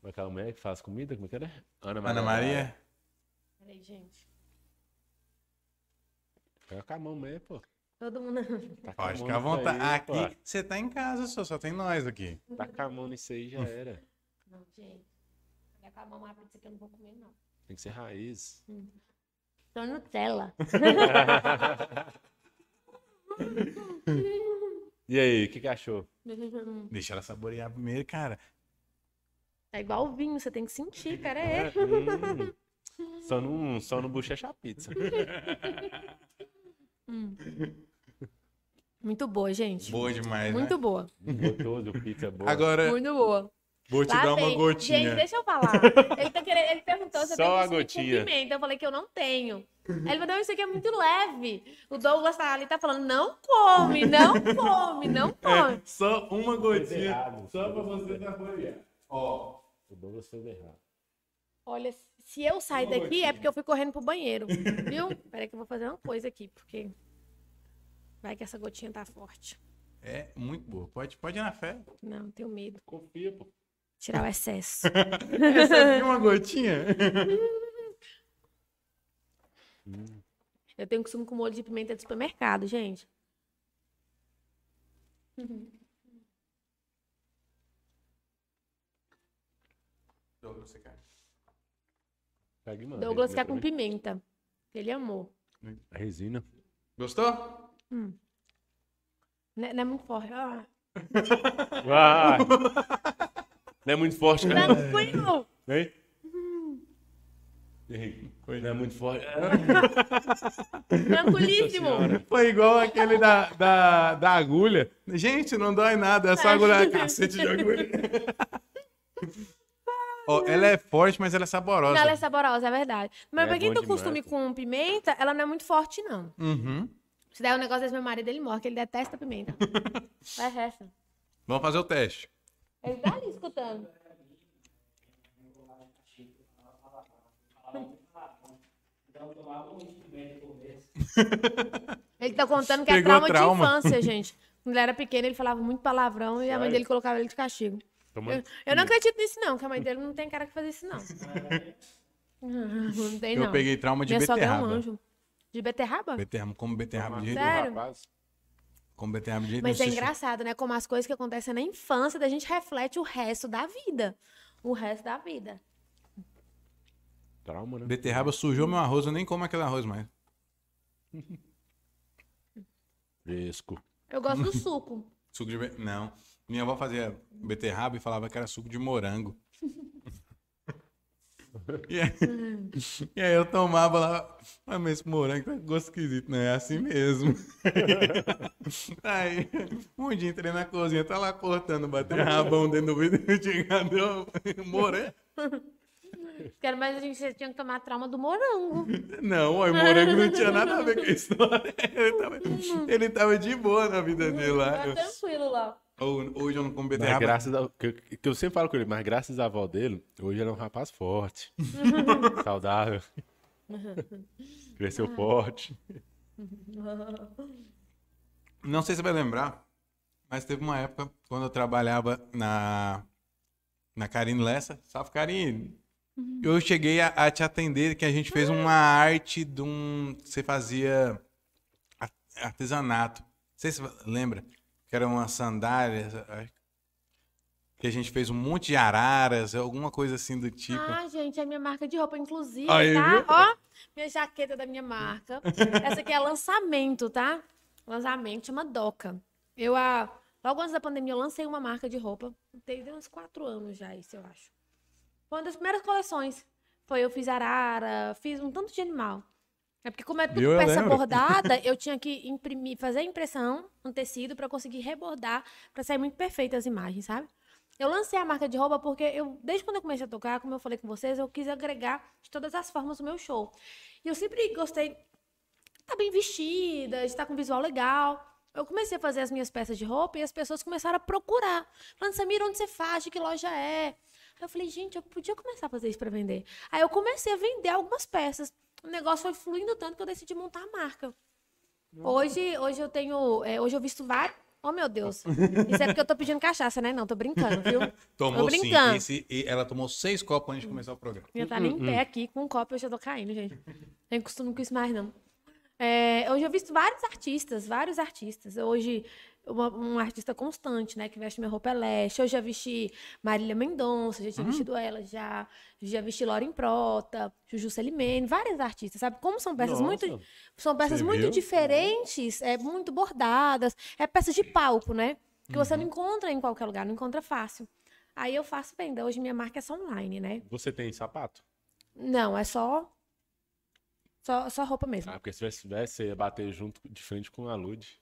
Como é aquela mulher que faz comida? Como é que ela é? Ana Maria. Peraí, gente. Pega com a mão mesmo, pô. Todo mundo. Tá com a Pode mão ficar à vontade. aí. Aqui você tá em casa, só, só tem nós aqui. Tá com a mão nisso aí já era. Não, gente. Vai acabar uma pizza que eu não vou comer, não. Tem que ser raiz. Tô Nutella. E aí, o que, que achou? Deixa ela saborear primeiro, cara. É igual o vinho, você tem que sentir, cara. É. Hum, só não, só não bochecha a pizza. Muito boa, gente. Boa demais, Muito né? boa. Gostoso, pizza boa. Agora, Muito boa. vou te Lá dar uma vem. gotinha. Gente, deixa eu falar. Ele, tá querendo, ele perguntou se eu Só tenho a costume gotinha. com pimenta. Eu falei que eu não tenho. Aí ele falou, isso aqui é muito leve. O Douglas tá ali, tá falando, não come, não come, não come. É, só uma gotinha. Só pra você saborear. Ó. O Douglas fez errado. Olha, se eu sair daqui é porque eu fui correndo pro banheiro. Viu? Peraí que eu vou fazer uma coisa aqui, porque vai que essa gotinha tá forte. É muito boa. Pode, pode ir na fé. Não, tenho medo. Confia, pô. Tirar o excesso. Essa aqui uma gotinha. Eu tenho costume com molho de pimenta de supermercado, gente. Pega e manda. Douglas Resina quer com pimenta. Ele amou. A resina. Gostou? Não é, não é muito forte. Ah, Vai. Não é muito forte, né? Tranquilo. Hein? Ei, Não é muito forte. Tranquilíssimo. Foi igual aquele da, da, da agulha. Gente, não dói nada, é só agulha, cacete de agulha. Ó, ela é forte, mas ela é saborosa. Ela é saborosa, é verdade. Mas É pra quem bom tem demais, costume com pimenta, ela não é muito forte, não. Uhum. Se der um negócio desse, meu marido, ele morre, que ele detesta pimenta. Vai essa. Vamos fazer o teste. Ele tá ali escutando. Ele tá contando que é Pegou trauma, trauma. de infância, gente. Quando ele era pequeno, ele falava muito palavrão e a mãe dele colocava ele de castigo. Toma- Eu, eu não acredito nisso, não, que a mãe dele não tem cara que fazer isso, não. Não tem, Eu não. peguei trauma de Minha sogra é um beterraba. anjo. De beterraba? Beterraba, como beterraba de jeito Sério? Rapaz, Como beterraba de jeito Mas é engraçado, né? Como as coisas que acontecem na infância da gente reflete o resto da vida. O resto da vida. Trauma, né? Beterraba sujou meu arroz, eu nem como aquele arroz mais. Fresco. Eu gosto do suco. Suco de be... Não. Minha avó fazia beterraba e falava que era suco de morango. e, aí... e aí eu tomava lá. Ah, mas esse morango tá gosto esquisito, né? É assim mesmo. aí, um dia entrei na cozinha, tá lá cortando, batendo rabão dentro do. Chegando, morango. Quero mais a gente você tinha que tomar trauma do morango. Não, o morango não tinha nada a ver com a história. Ele tava, ele tava de boa na vida dele lá. Tá tranquilo lá. Ou- Hoje eu não como Mas beterraba. graças a, que, eu- que eu sempre falo com ele, mas graças à avó dele, hoje ele é um rapaz forte. saudável. Cresceu forte. Não sei se você vai lembrar, mas teve uma época quando eu trabalhava na, na Karine Lessa. Salve, Karine! Eu cheguei a, a te atender, que a gente fez uma arte de um... Você fazia artesanato. Não sei se você lembra. Que era uma sandália. Que a gente fez um monte de araras, alguma coisa assim do tipo. Ah, gente, é minha marca de roupa, inclusive, Aí, tá? viu? Ó, minha jaqueta da minha marca. Essa aqui é lançamento, tá? Lançamento, chama Doca. Eu, a... logo antes da pandemia, eu lancei uma marca de roupa. Tem uns quatro anos já isso, eu acho. Foi uma das primeiras coleções. Foi, eu fiz arara, fiz um tanto de animal. É porque como é tudo? Eu peça lembro. bordada, eu tinha que imprimir, fazer a impressão no tecido para conseguir rebordar, para sair muito perfeita as imagens, sabe? Eu lancei a marca de roupa porque eu, desde quando eu comecei a tocar, como eu falei com vocês, eu quis agregar de todas as formas o meu show. E eu sempre gostei de estar bem vestida, de estar com um visual legal. Eu comecei a fazer as minhas peças de roupa e as pessoas começaram a procurar. Falando, Samira, onde você faz? De que loja é? Aí eu falei, gente, eu podia começar a fazer isso para vender. Aí eu comecei a vender algumas peças. O negócio foi fluindo tanto que eu decidi montar a marca. Hoje, hoje eu tenho. é, hoje eu visto vários. Oh, meu Deus. Isso é porque eu tô pedindo cachaça, né? Não, tô brincando, viu? Tomou Tô sim. brincando. Esse- e ela tomou seis copos antes de começar o programa. Já tá nem em pé aqui com um copo, eu já tô caindo, gente. Nem costumo com isso mais, não. É, hoje eu visto vários artistas, vários artistas. Hoje, uma, um artista constante, né? Que veste minha roupa é Leste. Eu já vesti Marília Mendonça, já tinha vestido ela, já. Já vesti Lauren Prota, Juju Celimene, vários artistas, sabe? Como são peças muito. Nossa. São peças Você muito viu? diferentes, é, muito bordadas. É peças de palco, né? Que você não encontra em qualquer lugar, não encontra fácil. Aí eu faço venda. Hoje minha marca é só online, né? Você tem sapato? Não, é só. Só, só roupa mesmo. Ah, porque se tivesse, tivesse, você ia bater junto de frente com a Lud.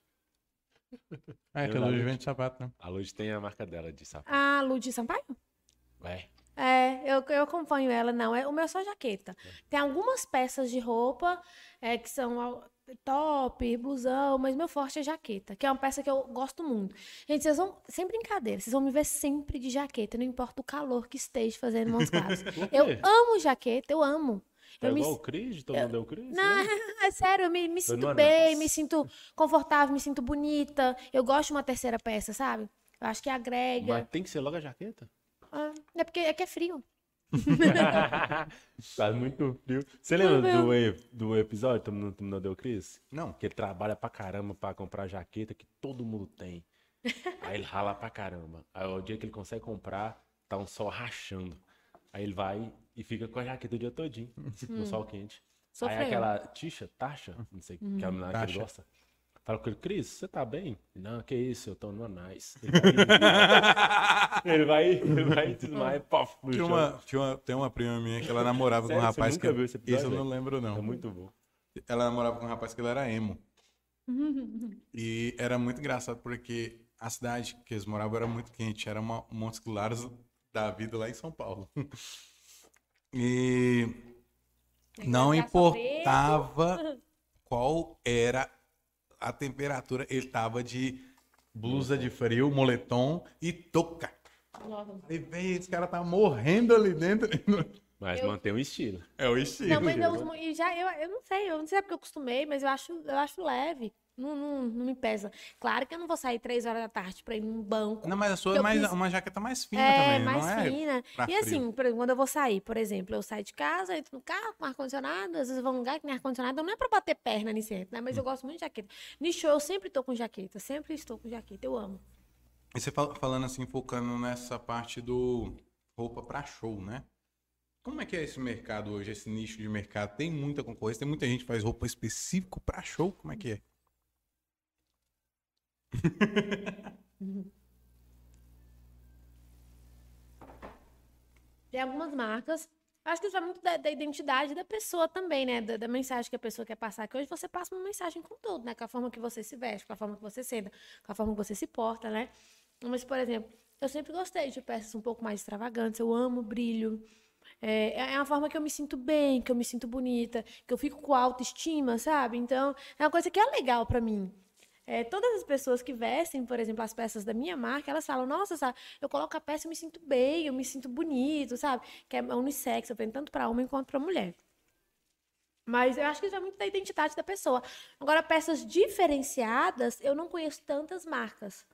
É, que a Luz vende sapato, né? A Lud tem a marca dela de sapato. A Lud Sampaio? Ué, É, eu, eu acompanho ela, não. É, o meu é só jaqueta. Tem algumas peças de roupa é, que são top, blusão, mas meu forte é jaqueta, que é uma peça que eu gosto muito. Gente, vocês vão. Sem brincadeira, vocês vão me ver sempre de jaqueta, não importa o calor que esteja fazendo Montes Claros. Eu amo jaqueta, eu amo. Tá Eu me igual o Cris? Todo mundo deu o Cris? Não, é sério, eu me, me sinto não é bem, não. me sinto confortável, me sinto bonita. Eu gosto de uma terceira peça, sabe? Eu acho que agrega. Mas tem que ser logo a jaqueta? Ah, é porque é que é frio. Faz muito frio. Você lembra do, do episódio do Todo Mundo Deu Cris? Não. Que ele trabalha pra caramba pra comprar jaqueta que todo mundo tem. Aí ele rala pra caramba. Aí o dia que ele consegue comprar, tá um sol rachando. Aí ele vai e fica com a jaqueta o dia todinho, no sol quente. Sofreu. Aí aquela tixa, taxa, não sei que é a menina que gosta. Fala com ele, Cris, você tá bem? Não, que isso, eu tô no Nice. Ele vai, ele vai desmaiar, pof, no Tinha uma, tinha uma, tem uma prima minha que ela namorava Sério, com um você rapaz nunca que. viu esse episódio, Isso eu não lembro, não. É muito bom. Ela namorava com um rapaz que ele era emo. E era muito engraçado porque a cidade que eles moravam era muito quente, era uma Montes Claros da vida lá em São Paulo. E não importava qual era a temperatura, ele tava de blusa de frio, moletom e touca. E veio, esse cara tá morrendo ali dentro. Mas Eu- mantém o estilo. É o estilo. Não, mas eu, e já, eu, eu não sei, eu não sei porque eu acostumei, mas eu acho, eu acho leve. Não, não, não me pesa. Claro que eu não vou sair três horas da tarde pra ir num banco. Não, mas a sua é mais, preciso- uma jaqueta mais fina é, também, mais não é? fina. E assim, por quando eu vou sair, por exemplo, eu saio de casa, entro no carro com ar-condicionado, às vezes eu vou num lugar que tem ar-condicionado, não é pra bater perna nisso, né? Mas eu gosto muito de jaqueta. No show eu sempre tô com jaqueta, sempre estou com jaqueta, eu amo. E você fal- falando assim, focando nessa parte do roupa pra show, né? Como é que é esse mercado hoje, esse nicho de mercado? Tem muita concorrência, tem muita gente que faz roupa específico pra show? Como é que é? Tem algumas marcas. Acho que isso vai muito da, da identidade da pessoa também, né? Da, da mensagem que a pessoa quer passar. Que hoje você passa uma mensagem com tudo, né? Com a forma que você se veste, com a forma que você senta, com a forma que você se porta, né? Mas, por exemplo, eu sempre gostei de peças um pouco mais extravagantes. Eu amo brilho. É, é uma forma que eu me sinto bem, que eu me sinto bonita, que eu fico com autoestima, sabe? Então, é uma coisa que é legal pra mim. É, todas as pessoas que vestem, por exemplo, as peças da minha marca, elas falam, nossa, sabe, eu coloco a peça e me sinto bem, eu me sinto bonito, sabe? Que é unissex, eu vendo tanto para homem quanto para mulher. Mas eu acho que isso é muito da identidade da pessoa. Agora, peças diferenciadas, eu não conheço tantas marcas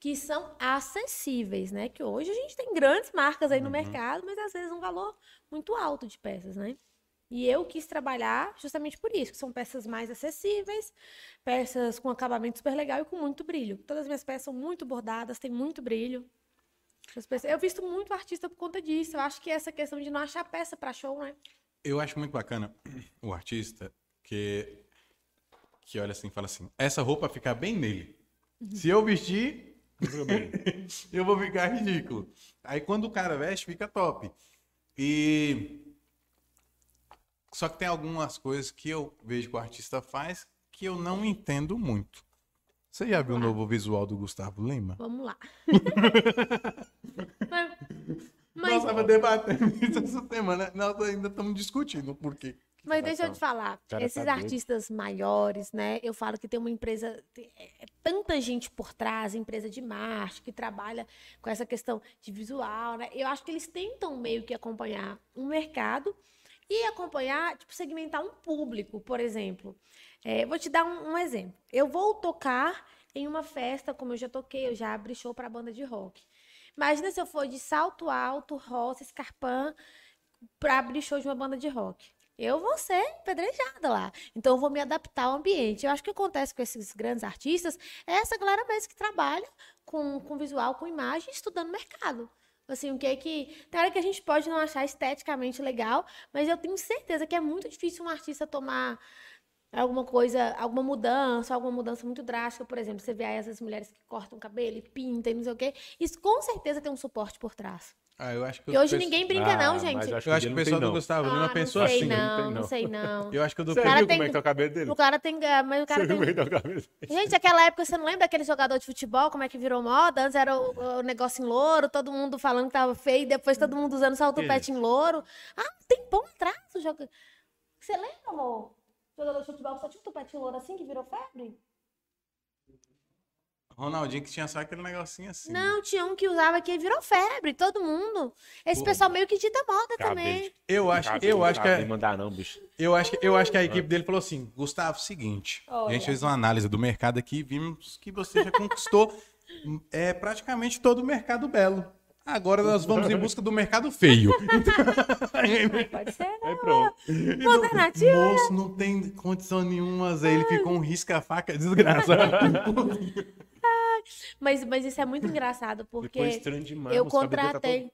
que são acessíveis, né? Que hoje a gente tem grandes marcas aí no mercado, mas às vezes um valor muito alto de peças, né? E eu quis trabalhar justamente por isso, que são peças mais acessíveis, peças com acabamento super legal e com muito brilho. Todas as minhas peças são muito bordadas, têm muito brilho. Eu visto muito artista por conta disso. Eu acho que essa questão de não achar peça para show, né? Eu acho muito bacana o artista que, que olha assim e fala assim, essa roupa fica bem nele. Se eu vestir, eu vou ficar ridículo. Aí quando o cara veste, fica top. E só que tem algumas coisas que eu vejo que o artista faz que eu não entendo muito. Você já viu o novo visual do Gustavo Lima? Vamos lá. mas, mas, Nós estávamos debatendo isso essa semana. Nós ainda estamos discutindo por quê. mas deixa eu te falar, esses tá artistas maiores, né? Eu falo que tem uma empresa, tem- é tanta gente por trás, empresa de marketing, que trabalha com essa questão de visual, né? Eu acho que eles tentam meio que acompanhar um mercado e acompanhar, tipo, segmentar um público, por exemplo. É, vou te dar um, um exemplo. Eu vou tocar em uma festa, como eu já toquei, eu já abri show para banda de rock. Imagina se eu for de salto alto, roça, escarpã, para abrir show de uma banda de rock. Eu vou ser pedrejada lá. Então eu vou me adaptar ao ambiente. Eu acho que o que acontece com esses grandes artistas é essa galera mesmo que trabalha com, com visual, com imagem, estudando mercado. Assim, o que é que. Tem hora que a gente pode não achar esteticamente legal, mas eu tenho certeza que é muito difícil um artista tomar alguma coisa, alguma mudança, alguma mudança muito drástica, por exemplo, você vê aí essas mulheres que cortam o cabelo e pintam e não sei o quê, isso com certeza tem um suporte por trás. Ah, eu acho que E hoje pesso- ninguém brinca Ah, não, mas gente. eu acho Eu acho que o não pessoal do não. Gustavo Lima Ah, pensou não sei assim. não não, não não. sei não. Eu acho que o do Você cara viu tem- como é que tá o cabelo dele? O cara tem, ah, mas o cara Você viu tem como é que tá o cabelo dele? Gente, aquela época, você não lembra daquele jogador de futebol, como é que virou moda? Antes era o, o negócio em louro, todo mundo falando que tava feio, depois todo mundo usando só o tupete em louro. Ah, tem bom atrás o jogo. Você lembra, amor? Jogador de futebol que só tinha um tupete em louro assim, que virou febre? Ronaldinho que tinha só aquele negocinho assim. Não, tinha um que usava que virou febre, todo mundo. Esse Pô. pessoal meio que dita moda Cabelo também. de- Eu acho, cabelo eu acho que é- mandar não, bicho. eu acho que eu acho que a equipe dele falou assim, Gustavo, seguinte, a Olha. gente fez uma análise do mercado aqui e vimos que você já conquistou é praticamente todo o mercado belo. Agora nós vamos em busca do mercado feio. Pode ser, né? Aí pronto. Alternativa. Moço, não tem condição nenhuma, Zé. Ele ficou um risca-faca desgraçado. Mas, mas isso é muito engraçado, porque Ficou estranho demais. eu tá contratei.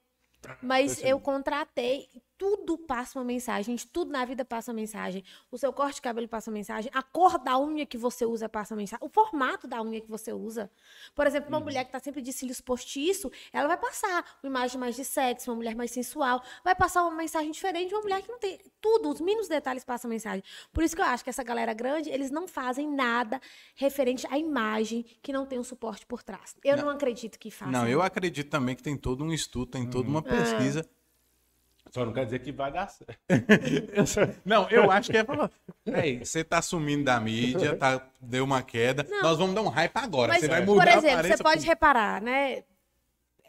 Mas eu contratei, tudo passa uma mensagem, gente, tudo na vida passa uma mensagem. O seu corte de cabelo passa uma mensagem, a cor da unha que você usa passa uma mensagem, o formato da unha que você usa. Por exemplo, Uhum. uma mulher que tá sempre de cílios postiço, ela vai passar uma imagem mais de sexo, uma mulher mais sensual, vai passar uma mensagem diferente de uma mulher que não tem tudo, os mínimos detalhes passam mensagem. Por isso que eu acho que essa galera grande, eles não fazem nada referente à imagem que não tem um suporte por trás. Eu não, acredito que façam. Não, eu acredito também que tem todo um estudo, tem toda Uhum. uma pesquisa. Só não quer dizer que vai dar certo. Eu só- Não, eu acho que é pra. Véi, você tá sumindo da mídia, tá, deu uma queda. Nós vamos dar um hype agora. Mas, você vai por mudar a exemplo, você pode reparar, né?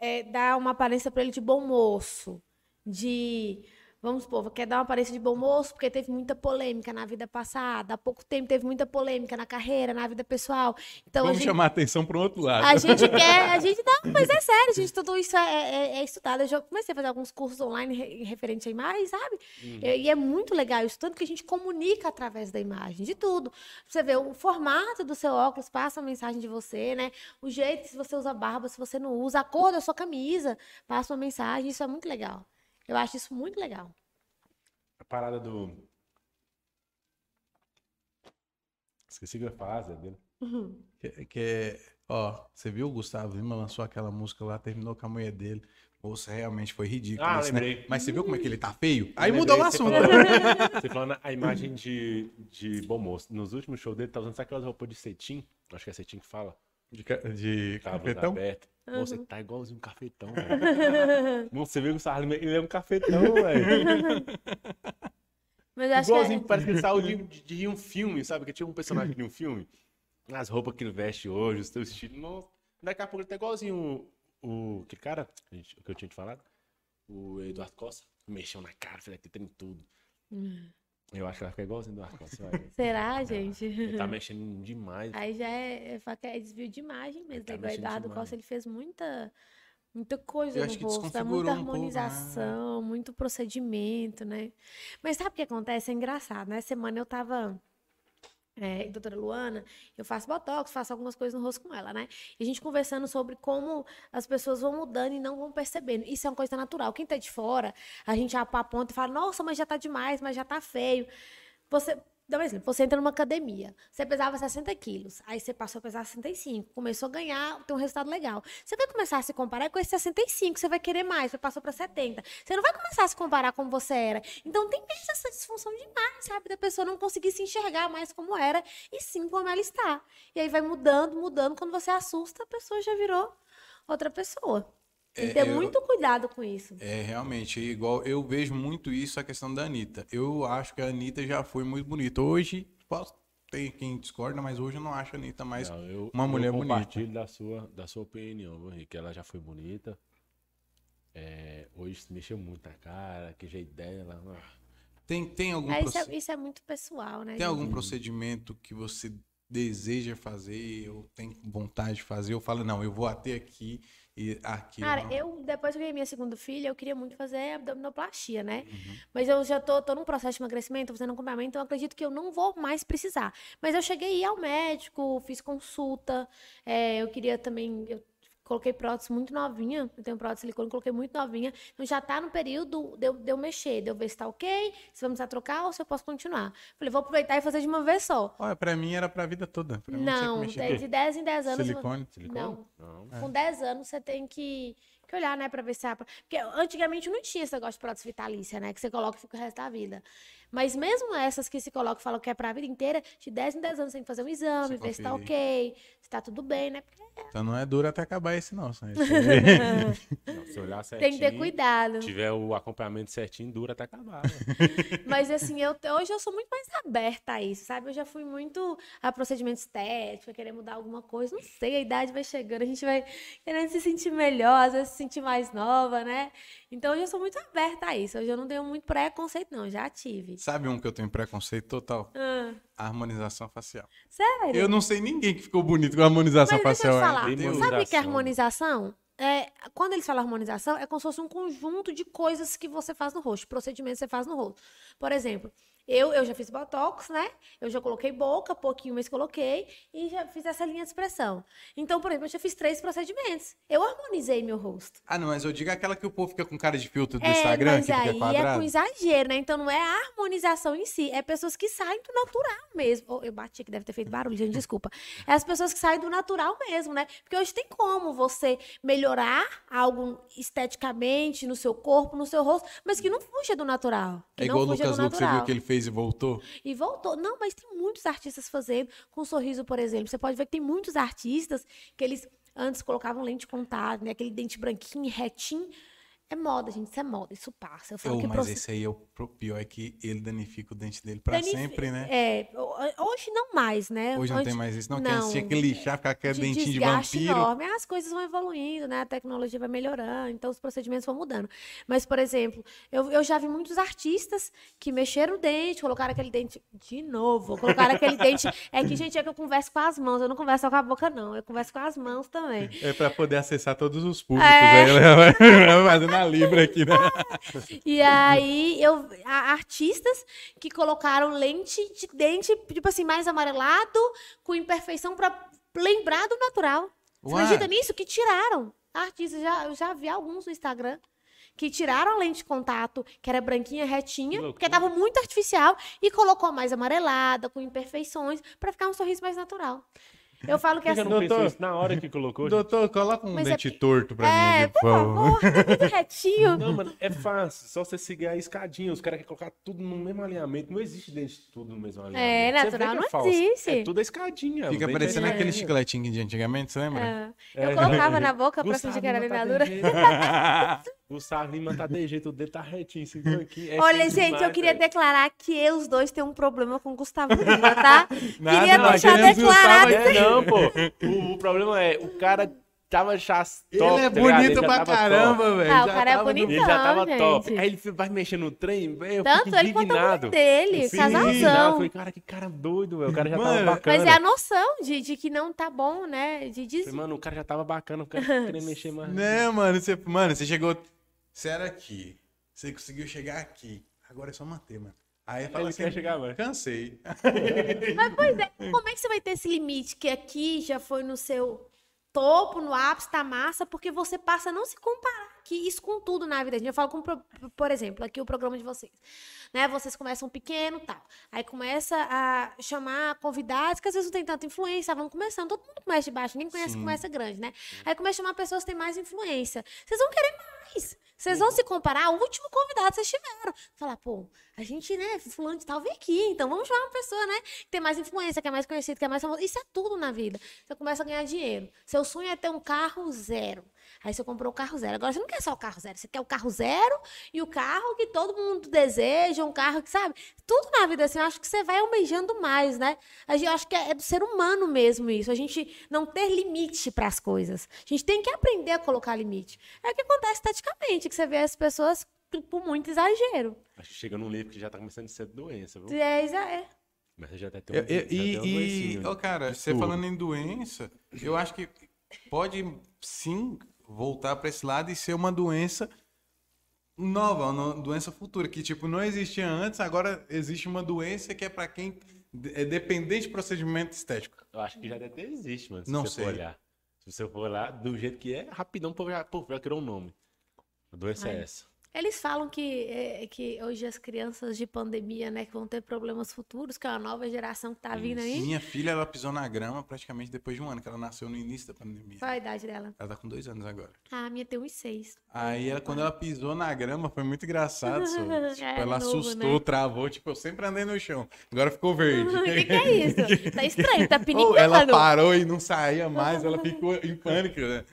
É, dar uma aparência pra ele de bom moço, de Vamos supor, quer dar uma aparência de bom moço porque teve muita polêmica na vida passada, há pouco tempo teve muita polêmica na carreira, na vida pessoal. Então a Vamos gente, chamar a atenção para um outro lado. a gente quer, a gente não, mas é sério, gente, tudo isso é, é- é estudado. Eu já comecei a fazer alguns cursos online re- referente à imagem, sabe? E, e é muito legal isso, tanto que a gente comunica através da imagem, de tudo. Você vê o formato do seu óculos passa a mensagem de você, né? O jeito, se você usa barba, se você não usa, a cor da sua camisa passa uma mensagem, isso é muito legal. Eu acho isso muito legal. A parada do. Esqueci o que eu ia falar, Zé. dele. Que, que é- ó, você viu o Gustavo Lima lançou aquela música lá, terminou com a mulher dele. Moça, realmente foi ridículo. Ah, isso, né? lembrei. Mas você viu como é que ele tá feio? Aí Lembrei, mudou o você assunto. falando- Você falando a imagem de, de bom moço. Nos últimos shows dele, tá usando aquelas roupas de cetim. Acho que é cetim que fala. De, de Cabos cafetão? Moça, ele tá igualzinho um cafetão, velho. Você viu que o Sarro ele é um cafetão, velho. Mas acho Igualzinho, que é- parece que ele saiu de, de, de um filme, sabe? Que tinha um personagem de um filme. As roupas que ele veste hoje, o seu estilo. Nossa, daqui a pouco ele tá igualzinho o. o que cara? gente- Que eu tinha te falado? O Eduardo Costa. Mexeu na cara, fez aquele trem tudo. Eu acho que ela fica igualzinho o Eduardo Costa. vai. será, gente? Ele tá mexendo demais. Aí já é, é, é desvio de imagem mesmo. tá? Igual Eduardo demais. Costa, ele fez muita, muita coisa Eu no que rosto, muita um pouco, né? harmonização, muito procedimento, né? Mas sabe o que acontece? É engraçado, né? Semana eu tava. É, doutora Luana, eu faço botox, faço algumas coisas no rosto com ela, né? E a gente conversando sobre como as pessoas vão mudando e não vão percebendo. Isso é uma coisa natural. Quem tá de fora, a gente aponta e fala, nossa, mas já tá demais, mas já tá feio. Você, dá um exemplo, você entra numa academia, você pesava 60 quilos, aí você passou a pesar 65, começou a ganhar, tem um resultado legal. Você vai começar a se comparar com esse 65, você vai querer mais, você passou para 70. Você não vai começar a se comparar como você era. Então tem mesmo essa disfunção de imagem, sabe? Da pessoa não conseguir se enxergar mais como era, e sim como ela está. E aí vai mudando, mudando, quando você assusta, a pessoa já virou outra pessoa. Tem que É, ter eu- muito cuidado com isso. É, realmente, igual eu vejo muito isso a questão da Anitta. Eu acho que a Anitta já foi muito bonita. Hoje, posso ter quem discorda, mas hoje eu não acho a Anitta mais Não, eu, uma mulher eu bonita. compartilho da sua, da sua opinião, viu, Henrique? Ela já foi bonita. É, hoje se mexeu muito na cara, que jeito dela. ah. Tem, tem algum, É, isso, é, isso é muito pessoal, né? tem gente? algum procedimento que você deseja fazer ou tem vontade de fazer? Ou fala, não, eu vou até aqui e aqui. Cara, não. eu, depois que eu ganhei minha segunda filha, eu queria muito fazer abdominoplastia, né? Uhum. Mas eu já tô, tô num processo de emagrecimento, tô fazendo acompanhamento, então eu acredito que eu não vou mais precisar. Mas eu cheguei a ir ao médico, fiz consulta, é, eu queria também. Eu coloquei prótese muito novinha, eu tenho prótese de silicone, coloquei muito novinha. Então já tá no período de eu, de eu mexer, de eu ver se tá ok, se vamos precisar trocar ou se eu posso continuar. Falei, vou aproveitar e fazer de uma vez só. Olha, pra mim era pra vida toda. Pra mim tinha que Não, mexer. de de 10 em 10 anos. Silicone. Silicone? Não. Não. É. Com 10 anos você tem que, que olhar, né, pra ver se há. Porque antigamente não tinha esse negócio de prótese vitalícia, né? Que você coloca e fica o resto da vida. Mas mesmo essas que se colocam e falam que é pra vida inteira, de 10 em 10 anos você tem que fazer um exame, Se ver se tá ok, se tá tudo bem, né? Porque Então não é duro até acabar esse, não. Esse. Não, se olhar certinho, tem que ter cuidado. tiver o acompanhamento certinho, dura até acabar. né? Mas assim, eu, hoje eu sou muito mais aberta a isso, sabe? Eu já fui muito a procedimento estético, a querer mudar alguma coisa. Não sei, a idade vai chegando, a gente vai querendo se sentir melhor, às vezes se sentir mais nova, né? Então hoje eu sou muito aberta a isso. Hoje eu não tenho muito preconceito, não. Já tive. Sabe um que eu tenho preconceito total? Ah, A harmonização facial. sério? Eu não sei ninguém que ficou bonito com a harmonização Mas deixa eu facial. te é. falar. Sabe o que é Harmonização. harmonização? É, quando eles falam harmonização, é como se fosse um conjunto de coisas que você faz no rosto, procedimentos que você faz no rosto. Por exemplo, Eu, eu já fiz botox, né? Eu já coloquei boca, pouquinho, mas coloquei. E já fiz essa linha de expressão. Então, por exemplo, eu já fiz três procedimentos. Eu harmonizei meu rosto. Ah, não, mas eu digo aquela que o povo fica com cara de filtro do É, Instagram, mas que fica aí é quadrado. com exagero, né? Então não é a harmonização em si, é pessoas que saem do natural mesmo. Oh, eu bati que deve ter feito barulho, gente, desculpa. É as pessoas que saem do natural mesmo, né? Porque hoje tem como você melhorar algo esteticamente no seu corpo, no seu rosto, mas que não fuja do natural. Que É não igual o Lucas do Luke, você viu que ele fez e voltou? E voltou. Não, mas tem muitos artistas fazendo. Com sorriso, por exemplo. Você pode ver que tem muitos artistas que eles antes colocavam lente de contato, né? Aquele dente branquinho, retinho. É moda, gente. Isso é moda. Isso passa. Eu falo Oh, que mas esse aí é o pior, é que ele danifica o dente dele pra sempre, né? É, ho- hoje não mais, né? Hoje não tem mais isso, não. Que não. antes tinha que lixar, ficar com aquele de dentinho de vampiro. enorme. As coisas vão evoluindo, né? A tecnologia vai melhorando, então os procedimentos vão mudando. Mas, por exemplo, eu, eu já vi muitos artistas que mexeram o dente, colocaram aquele dente de novo, colocaram aquele dente. É que, gente, é que eu converso com as mãos, eu não converso só com a boca, não. Eu converso com as mãos também. É pra poder acessar todos os públicos. É. Aí ela vai vai fazendo a Libra aqui, né? E aí, eu, artistas que colocaram lente de dente, tipo assim, mais amarelado, com imperfeição pra lembrar do natural. Você Ué. acredita nisso? Que tiraram. Artistas, já, eu já vi alguns no Instagram. Que tiraram a lente de contato, que era branquinha, retinha, Que porque tava muito artificial, e colocou mais amarelada, com imperfeições, pra ficar um sorriso mais natural. Eu falo que Por que assim. Doutor. na hora que colocou? gente? Doutor, coloca um Mas é dente porque- torto pra mim É, por favor, muito retinho. Não, mano, é fácil. Só você seguir a escadinha. Os caras querem colocar tudo no mesmo alinhamento. Não existe dente tudo no mesmo alinhamento. É, vê natural é não falso. existe. É tudo a escadinha. Fica parecendo é aquele chicletinho de antigamente, você lembra? É. Eu colocava na boca pra fingir que era dentadura. de jeito. Gustavo Lima tá de jeito, o dedo tá retinho, esse aqui. É Olha, gente, eu demais, queria velho. declarar que eu, os dois têm um problema com o Gustavo Lima, tá? Nada, queria nós deixar declarado. Gustavo É, não, pô. O, o problema é, o cara tava já Ele é tá bonito já pra caramba, velho. Ah, o cara é bonito. Ele já tava Então, top. gente. Aí ele vai mexer no trem, velho, eu Tanto fico ele quanto a mãe dele, Sim, casalzão. Eu falei, cara, que cara doido, velho. O cara já Mano, tava bacana. Mas é a noção de, de que não tá bom, né? De dizer. Mano, o cara já tava bacana, o cara queria mexer mais. Né, mano, você, mano, você chegou. Você era aqui. Você conseguiu chegar aqui. Agora é só manter, mano. Aí fala Ele assim, quer chegar mais. cansei. Mas, pois é, como é que você vai ter esse limite que aqui já foi no seu topo, no ápice da massa, porque você passa a não se comparar que isso com tudo na vida. Eu falo com, por exemplo, aqui o programa de vocês. Né? Vocês começam pequeno tal. Aí começa a chamar convidados que às vezes não tem tanta influência. Vão começando, todo mundo começa de baixo, ninguém conhece Sim. começa grande, né? Aí começa a chamar pessoas que têm mais influência. Vocês vão querer mais. Vocês vão se comparar ao último convidado que vocês tiveram. Falar, pô, a gente, né, fulano de tal veio aqui, então vamos chamar uma pessoa, né, que tem mais influência, que é mais conhecida, que é mais famosa. Isso é tudo na vida. Você começa a ganhar dinheiro. Seu sonho é ter um carro zero. Aí você comprou o carro zero. Agora você não quer só o carro zero, você quer o carro zero e o carro que todo mundo deseja, um carro que, sabe? Tudo na vida, assim, eu acho que você vai almejando mais, né? A gente, eu acho que é do ser humano mesmo isso. A gente não ter limite para as coisas. A gente tem que aprender a colocar limite. É o que acontece esteticamente, que você vê as pessoas com muito exagero. Acho que chega num nível que já tá começando a ser doença, viu? É, exa- é. Mas você já até tem Eu- um, eu- já uma e, e ô, cara, você falando em doença, eu acho que pode sim voltar pra esse lado e ser uma doença nova, uma doença futura, que tipo não existia antes, agora existe uma doença que é pra quem é dependente de procedimento estético. Eu acho que já até existe, mano. Se Não você sei. for olhar. Se você for olhar, do jeito que é, rapidão, o povo já, pô, já criou um nome. A doença Ai. é essa. Eles falam que, é, que hoje as crianças de pandemia, né, que vão ter problemas futuros, que é uma nova geração que tá vindo aí. Minha filha, ela pisou na grama praticamente depois de um ano, que ela nasceu no início da pandemia. Qual a idade dela? Ela tá com dois anos agora. Ah, a minha tem uns seis. Aí, ela, quando ela pisou na grama, foi muito engraçado. só. Tipo, É ela novo, assustou, né? travou. Tipo, eu sempre andei no chão. Agora ficou verde. O que, que é isso? Tá estranho, tá Ou pinicando. ela parou e não saía mais, ela ficou em pânico, né?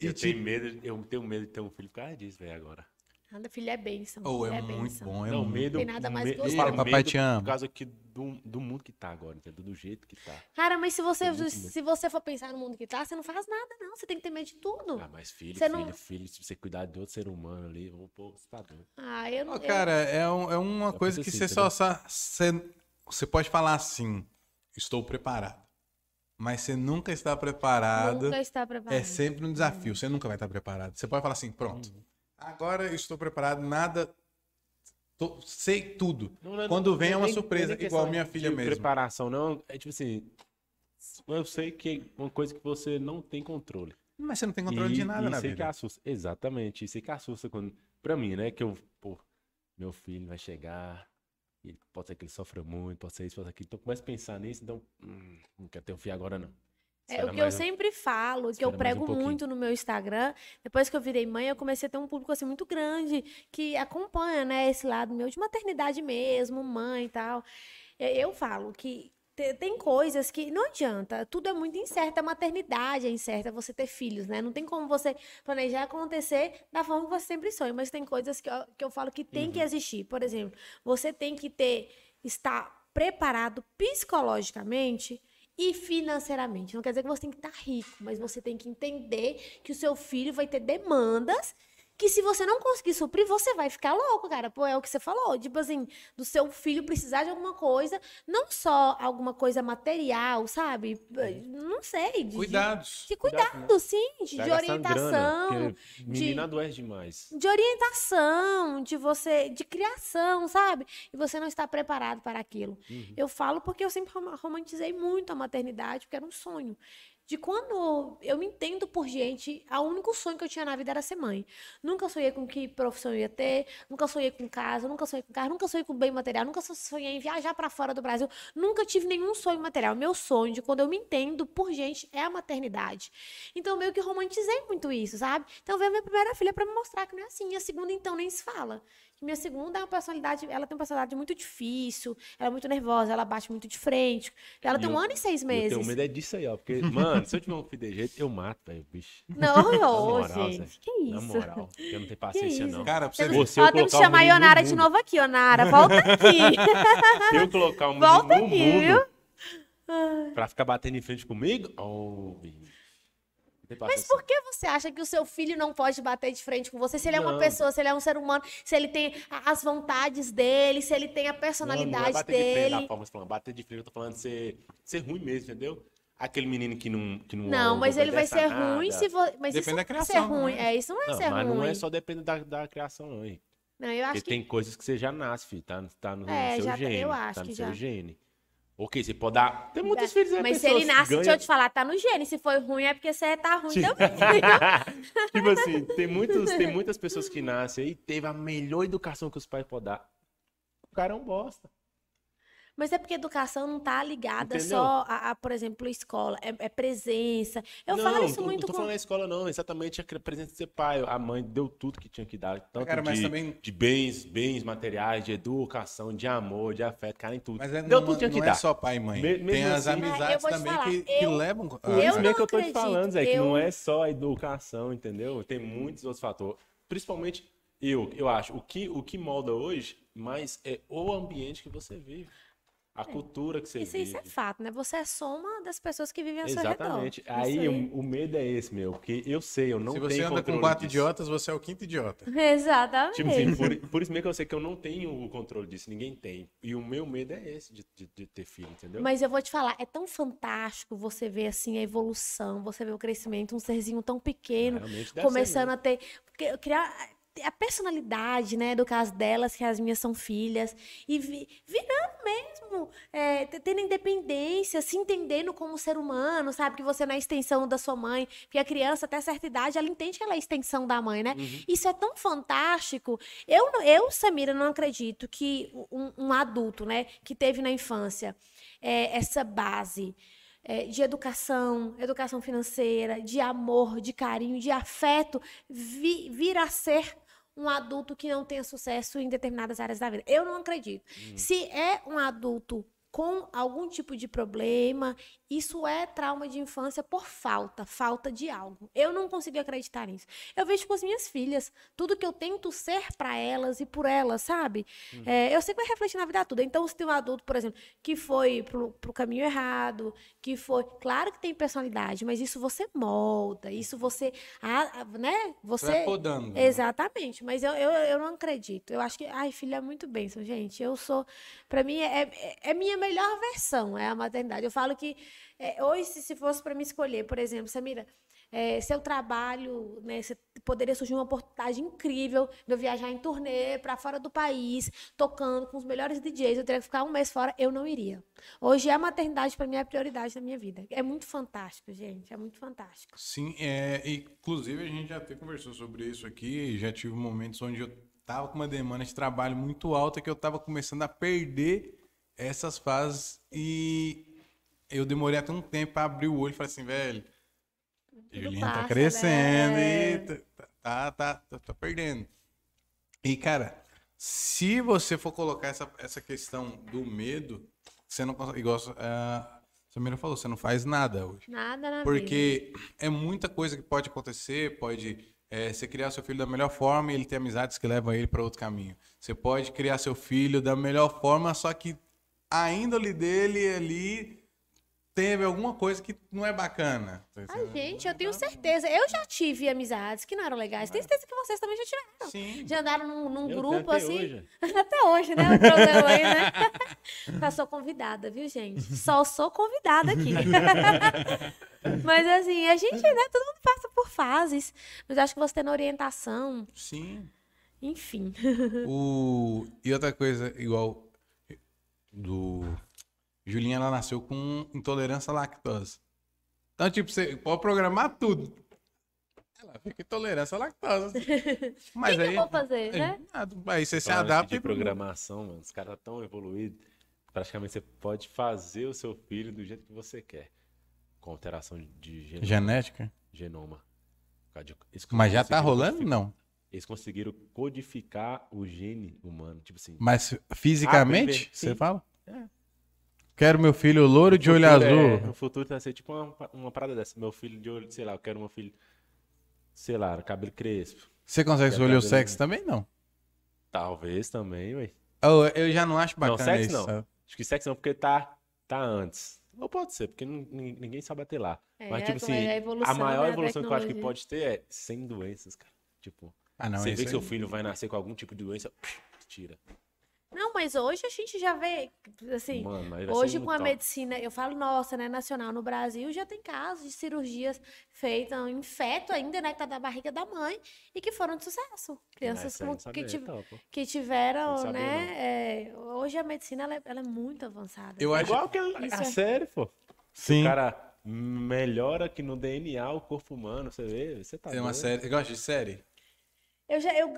E, Eu tenho tipo, medo, eu tenho medo de ter um filho por causa disso, velho, agora. Nada, filho, é bênção. oh, é, filho muito bênção. bom, é não, muito medo. Tem nada mais gostoso. eu falo Papai medo te ama. Por causa que do, do mundo que tá agora, entendeu? Do jeito que tá. Cara, mas se você, medo. se você for pensar no mundo que tá, você não faz nada, não. Você tem que ter medo de tudo. Ah, mas filho, Você filho, não- filho, se você cuidar de outro ser humano ali, vou pô, você tá doido. Ah, eu não. Eu- cara, é, um- é uma Eu coisa penso que assim, você só. sa- Você, você pode falar assim: estou preparado. Mas você nunca está preparado. Nunca está preparado. É sempre um desafio. Você nunca vai estar preparado. Você pode falar assim: pronto. Agora eu estou preparado, nada. tô- sei tudo. Não, não, Quando vem é uma nem- surpresa, nem igual minha filha mesmo. preparação, não. É tipo assim. Eu sei que é uma coisa que você não tem controle. Mas você não tem controle e, de nada na isso que assusta. Exatamente. Isso que assusta quando. Pra mim, né? Que eu. Pô, meu filho vai chegar. E pode ser que ele sofra muito, pode ser isso, pode ser aquilo. Então começa a pensar nisso, então. Hum, não quero ter um filho agora, não. É, o que eu um- sempre falo, que eu um prego pouquinho. muito no meu Instagram, depois que eu virei mãe, eu comecei a ter um público assim muito grande que acompanha, né, esse lado meu de maternidade mesmo, mãe e tal. Eu falo que te- tem coisas que não adianta, tudo é muito incerto, a maternidade é incerta, você ter filhos, né? Não tem como você planejar acontecer da forma que você sempre sonha, mas tem coisas que eu, que eu falo que tem Uhum. que existir. Por exemplo, você tem que ter, estar preparado psicologicamente e financeiramente. Não quer dizer que você tem que estar rico, mas você tem que entender que o seu filho vai ter demandas que se você não conseguir suprir, você vai ficar louco, cara. Pô, é o que você falou. Tipo assim, do seu filho precisar de alguma coisa, não só alguma coisa material, sabe? Não sei. De, Cuidados. De Cuidado, cuidado, sim, de, de grana, orientação porque menina adoece demais. de orientação, de você, de criação, sabe? E você não está preparado para aquilo. Uhum. Eu falo porque eu sempre rom- romantizei muito a maternidade, porque era um sonho. De quando eu me entendo por gente, o único sonho que eu tinha na vida era ser mãe. Nunca sonhei com que profissão eu ia ter, nunca sonhei com casa, nunca sonhei com carro, nunca sonhei com bem material, nunca so- sonhei em viajar para fora do Brasil, nunca tive nenhum sonho material. Meu sonho de quando eu me entendo por gente é a maternidade. Então, meio que romantizei muito isso, sabe? Então, veio a minha primeira filha para me mostrar que não é assim. A segunda, então, nem se fala. Minha segunda é uma personalidade, ela tem uma personalidade muito difícil, ela é muito nervosa, ela bate muito de frente. Ela E tem um eu- ano e seis Eu meses. tenho medo é disso aí, ó. Porque, mano, se eu tiver um filho de jeito, eu mato, velho, bicho. Não, ô, moral, gente, Zé. que Na isso? moral, eu não tenho paciência, não. Cara, pra você ver. Você Ó, eu temos que chamar a Ionara de novo aqui, Ionara. Volta aqui. Se eu colocar o menino Volta no aqui, mundo viu? pra ficar batendo em frente comigo, oh, bicho. Não Mas por que você acha que o seu filho não pode bater de frente com você? Se ele é uma Não. pessoa, se ele é um ser humano, se ele tem as vontades dele, se ele tem a Não, não personalidade é bater de frente dele. da forma tá falando. Bater de frente, eu tô falando de ser, ser ruim mesmo, entendeu? Aquele menino que não. Que não, Não, mas ele vai ser ruim nada. se você. Mas Depende isso da não é ser criação, ruim. né? É, isso não é Não, ser mas ruim. não é só depender da, da criação, não, hein? Não, eu acho Porque que. tem coisas que você já nasce, filho. Tá, tá no É, seu já tá- gene. eu acho tá no que seu já. gene. Ok, você pode dar. Tem muitos filhos aí, Mas se ele nasce, que deixa eu te falar, tá no gene. Se foi ruim, é porque você tá ruim também. tipo assim, tem, muitos, tem muitas pessoas que nascem aí, teve a melhor educação que os pais podem dar. O cara é um bosta. Mas é porque educação não tá ligada Entendeu? só a, a, por exemplo, escola. É, é presença. Eu não, falo isso não, muito não tô com. falando escola, não. Exatamente a presença de ser pai. A mãe deu tudo que tinha que dar. Tanto Cara, mas de, também- de bens, bens materiais, de educação, de amor, de afeto, cara, em tudo. Mas é, deu não, tudo que tinha que não dar. é só pai e mãe. Me- Tem as assim- Ah, eu amizades também falar, que, que eu- levam. Por Eu isso não mesmo que eu tô te falando, Zé, que não é só a educação, entendeu? Tem muitos outros fatores. Principalmente eu, eu acho, o que, o que molda hoje mais é o ambiente que você vive. A cultura que você Isso, vive. isso é fato, né? Você é soma das pessoas que vivem ao seu redor. Exatamente. Isso Aí o, o medo é esse, meu, porque eu sei, eu não Se tenho você anda com quatro disso. idiotas, você é o quinto idiota. Exatamente. Tipo assim, por, por isso mesmo que eu sei que eu não tenho o controle disso, ninguém tem. E o meu medo é esse de, de- de ter filho, entendeu? Mas eu vou te falar, é tão fantástico você ver assim a evolução, você ver o crescimento, um serzinho tão pequeno, começando a ter porque- criar a personalidade, né, do caso delas, que as minhas são filhas, e vi- virando mesmo, é, tendo independência, se entendendo como ser humano, sabe, que você não é extensão da sua mãe, porque a criança até certa idade, ela entende que ela é extensão da mãe, né? Uhum. Isso é tão fantástico. Eu, eu Samira, não acredito que um, um adulto, né, que teve na infância é, essa base é, de educação, educação financeira, de amor, de carinho, de afeto, vi, vir a ser um adulto que não tenha sucesso em determinadas áreas da vida. Eu não acredito. Se é um adulto com algum tipo de problema, isso é trauma de infância por falta, falta de algo. Eu não consigo acreditar nisso. Eu vejo com as minhas filhas, tudo que eu tento ser para elas e por elas, sabe? É, eu sei que vai refletir na vida toda. Então, se tem um adulto, por exemplo, que foi pro, pro caminho errado, que foi. Claro que tem personalidade, mas isso você molda, isso você. ah, né? Você vai podando. né? Exatamente, mas eu, eu, eu não acredito. Eu acho que, ai, filha, é muito bênção, gente. Eu sou, pra mim, é, é, é minha melhor versão, é a maternidade. Eu falo que, é, hoje, se, se fosse pra mim escolher, por exemplo, Samira, é, seu trabalho, né? Poderia surgir uma oportunidade incrível de eu viajar em turnê para fora do país, tocando com os melhores DJs. Eu teria que ficar um mês fora, eu não iria. Hoje a maternidade para mim é a prioridade da minha vida. É muito fantástico, gente. É muito fantástico. Sim, é, inclusive a gente já até conversou sobre isso aqui. Já tive momentos onde eu tava com uma demanda de trabalho muito alta que eu tava começando a perder essas fases e eu demorei até um tempo para abrir o olho e falei assim, velho, Julinha tá crescendo né? e tá, tá, tá, tá, perdendo. E, cara, se você for colocar essa, essa questão do medo, você não consegue, igual a Samira falou, você não faz nada hoje. Nada na vida. Porque é muita coisa que pode acontecer, pode é, você criar seu filho da melhor forma e ele ter amizades que levam ele para outro caminho. Você pode criar seu filho da melhor forma, só que a índole dele ali teve alguma coisa que não é bacana. Ai, gente, eu tenho certeza. Eu já tive amizades que não eram legais. Tenho certeza que vocês também já tiveram. Sim. Já andaram num, num Eu grupo até assim. hoje. Até hoje, né? O programa aí, né? Só sou convidada, viu, gente? Só sou convidada aqui. Mas assim, a gente, né? Todo mundo passa por fases. Mas eu acho que você tendo orientação, Sim. enfim. O... E outra coisa, igual do. Julinha, ela nasceu com intolerância à lactose. Então, tipo, você pode programar tudo. Ela fica intolerância à lactose. Mas O que aí. eu vou fazer, né? nada, Aí você se adapta de e programação, mano. Os caras tão evoluídos. Praticamente você pode fazer o seu filho do jeito que você quer. Com alteração de genoma. Genética. genoma. De- Mas já tá rolando? codificar- Não. Eles conseguiram codificar o gene humano. Tipo assim. Mas fisicamente, Ah, você fala? É. Quero meu filho louro de olho é- azul. no futuro vai ser tipo uma, uma parada dessa. Meu filho de olho, sei lá, eu quero uma filha, sei lá, cabelo crespo. Você consegue escolher o sexo também? Não. Talvez também, ué. Eu, eu já não acho Não, bacana sexo isso. não. sabe? Acho que sexo não, porque tá, tá antes. Ou pode ser, porque nin- nin- ninguém sabe até lá. É, Mas, tipo como assim, é a a, evolução, maior né, a evolução que eu acho que pode ter é sem doenças, cara. Tipo, Ah, não. você vê que seu filho vai nascer com algum tipo de doença, tira. Não, mas hoje a gente já vê, assim, Mano, Hoje, com a top. medicina, eu falo nossa, né, nacional, no Brasil, já tem casos de cirurgias feitas em feto ainda, né, que tá na barriga da mãe, e que foram de sucesso. Crianças com- que, tiv- top. que tiveram, sabia, né, é, hoje a medicina, ela é, ela é muito avançada. Eu né? acho- Igual que a, Isso a é- série, pô. Sim. O cara melhora aqui no DNA o corpo humano, você vê? Você tá É uma doido. série. Eu gosto de série. Eu já, eu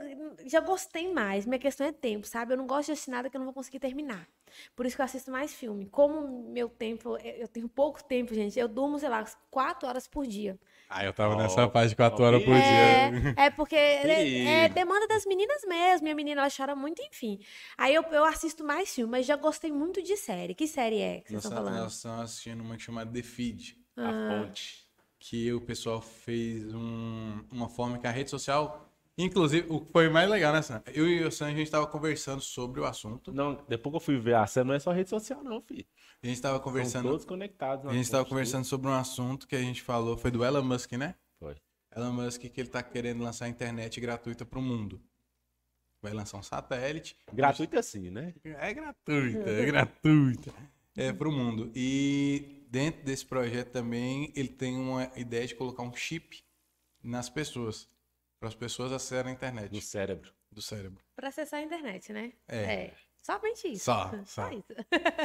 já gostei mais. Minha questão é tempo, sabe? Eu não gosto de assistir nada que eu não vou conseguir terminar. Por isso que eu assisto mais filme. Como meu tempo, eu eu tenho pouco tempo, gente. Eu durmo, sei lá, quatro horas por dia. Ah, eu tava Ó, nessa fase de 4 ó, horas por É, dia. é porque é, é demanda das meninas mesmo. Minha menina, ela chora muito, enfim. Aí eu, eu assisto mais filme, mas já gostei muito de série. Que série é que vocês estão falando? nós estamos assistindo uma chamada The Feed. A Ah. fonte. Que o pessoal fez um- uma forma que a rede social. Inclusive, o que foi mais legal, né, Sam? Eu e o Sam, a gente tava conversando sobre o assunto. Não, depois que eu fui ver a série, não é só rede social, não, filho. A gente tava São conversando. todos conectados. A gente tava conversando sobre um assunto que a gente falou, foi do Elon Musk, né? Foi. Elon Musk que ele tá querendo lançar a internet gratuita pro mundo. Vai lançar um satélite. Gratuito assim, né? É gratuita, é gratuita. É pro mundo. E dentro desse projeto também, ele tem uma ideia de colocar um chip nas pessoas. Para as pessoas acessarem a internet No cérebro. do cérebro. Pra acessar a internet, né? É. Somente isso. Só, só. isso.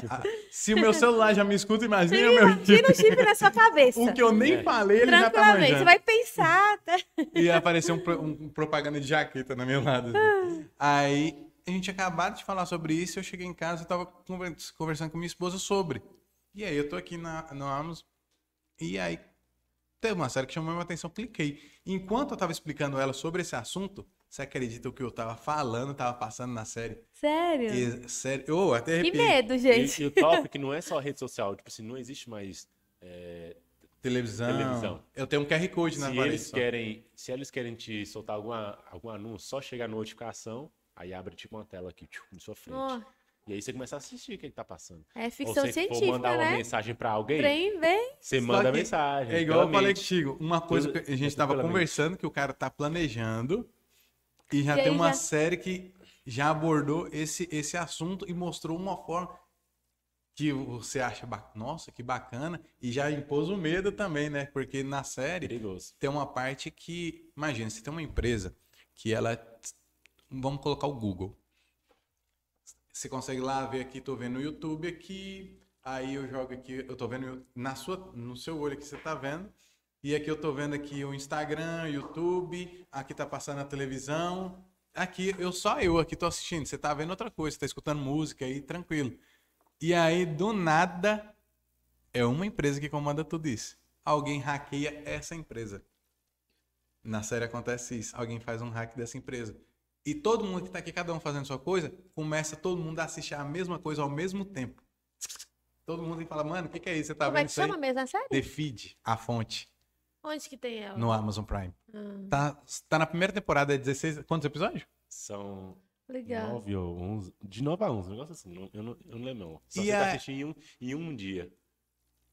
Ah, se o meu celular já me escuta, imagina o meu Imagina o chip. chip na sua cabeça. O que eu nem É. falei, ele já tá Tranquilamente. Você manjando. vai pensar. tá? E apareceu um, um propaganda de jaqueta na minha lado. assim. Aí a gente acabou de falar sobre isso. Eu cheguei em casa e tava conver- conversando com minha esposa sobre. E aí eu tô aqui na, no Amazon. E aí teve uma série que chamou minha atenção. Cliquei. Enquanto eu tava explicando ela sobre esse assunto, você acredita o que eu tava falando, tava passando na série? Sério? E, sério, eu até Que medo, E, gente. e o top é que não é só rede social. Tipo assim, não existe mais. é, Televisão. Televisão. Eu tenho um QR Code na se parede. eles querem, se eles querem te soltar alguma, algum anúncio, só chega a notificação, aí abre tipo uma tela aqui, tchum, na sua frente. Ó, E aí você começa a assistir o que, que tá passando. é Ou ficção você for científica, mandar uma né? mensagem pra alguém, Trem, vem. você manda a mensagem. É igual eu falei contigo. Uma coisa que a é gente tudo tava mente. conversando, que o cara tá planejando. E já E tem uma já- série que já abordou esse, esse assunto e mostrou uma forma que você acha, ba- nossa, que bacana, e já impôs o medo também, né? Porque na série Perigoso. tem uma parte que, imagina, você tem uma empresa que ela, vamos colocar o Google. Você consegue lá ver aqui, tô vendo o YouTube aqui, aí eu jogo aqui, eu tô vendo na sua, no seu olho que você tá vendo, e aqui eu tô vendo aqui o Instagram, YouTube, aqui tá passando a televisão, aqui eu só eu aqui tô assistindo, você tá vendo outra coisa, você tá escutando música aí, tranquilo. E aí do nada é uma empresa que comanda tudo isso. Alguém hackeia essa empresa. Na série acontece isso. Alguém faz um hack dessa empresa. E todo mundo que tá aqui, cada um fazendo sua coisa, começa todo mundo a assistir a mesma coisa ao mesmo tempo. Todo mundo fala, mano, o que, que é isso? Você tá Como é vendo que isso aí? chama mesmo a série? The Feed, a fonte, Onde que tem ela? no Amazon Prime. Ah, Tá, tá na primeira temporada, é 16. Quantos episódios? São legal. nove ou onze. De nove a onze, um negócio assim. eu, não, eu não lembro. Só E você a- vai assistir em um, em um dia.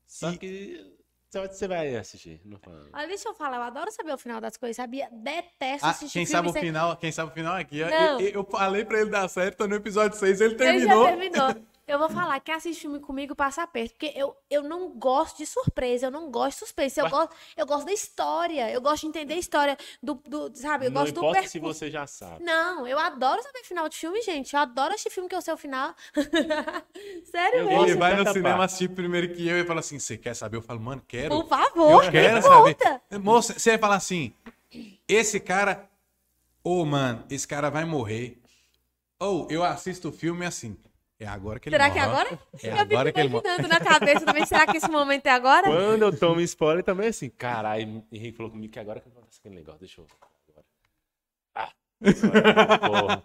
Só E- que você vai- você vai assistir. Não fala. Olha, deixa eu falar, eu adoro saber o final das coisas, sabia? Detesto Ah, assistir quem sabe o sem- final, quem sabe o final aqui. ó, Não. Eu, eu falei pra ele da série, tô no episódio 6, ele Ele terminou. já terminou. Eu vou falar, quem assiste filme comigo passa aperto, porque eu, eu não gosto de surpresa, eu não gosto de suspense, eu, gosto, eu gosto da história, eu gosto de entender a história do, do sabe, eu não gosto do importa percurso. se você já sabe. Não, eu adoro saber final de filme, gente. Eu adoro assistir filme que eu sei o final. Sério Eu mesmo? Ele vai no cinema parte. assistir primeiro que eu e fala assim: você quer saber? Eu falo, mano, quero. Por favor, Eu quero me saber. conta. Moça, você vai falar assim: esse cara, ô mano, esse cara vai morrer. Ou eu assisto o filme assim. É agora que ele Será morre. que é agora? É eu agora fico que ele na cabeça também. Será que esse momento é agora? Quando eu tomo spoiler também é assim, caralho, Henrique falou comigo que agora que acontece aquele negócio, deixa eu agora. Ah, porra.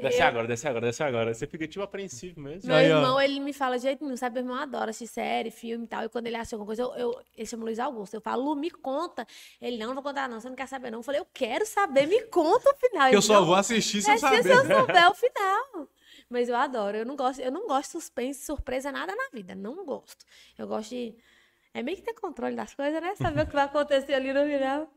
Desce eu- agora, desce agora, desce agora. Você fica tipo apreensivo mesmo. Meu Aí, ó. irmão, ele me fala de jeito nenhum, sabe? Meu irmão adora assistir série, filme e tal. E quando ele assiste alguma coisa, eu, eu, ele chama Luiz Augusto. Eu falo, Lu, me conta. Ele, não, não vou contar não, você não quer saber não. Eu falei, eu quero saber, me conta o final. Eu Ele, só "Não, vou assistir se eu se eu saber. souber o final. Mas eu adoro. Eu não gosto, eu não gosto de suspense, surpresa, nada na vida. Não gosto. Eu gosto de. É meio que ter controle das coisas, né? Saber o que vai acontecer ali no final.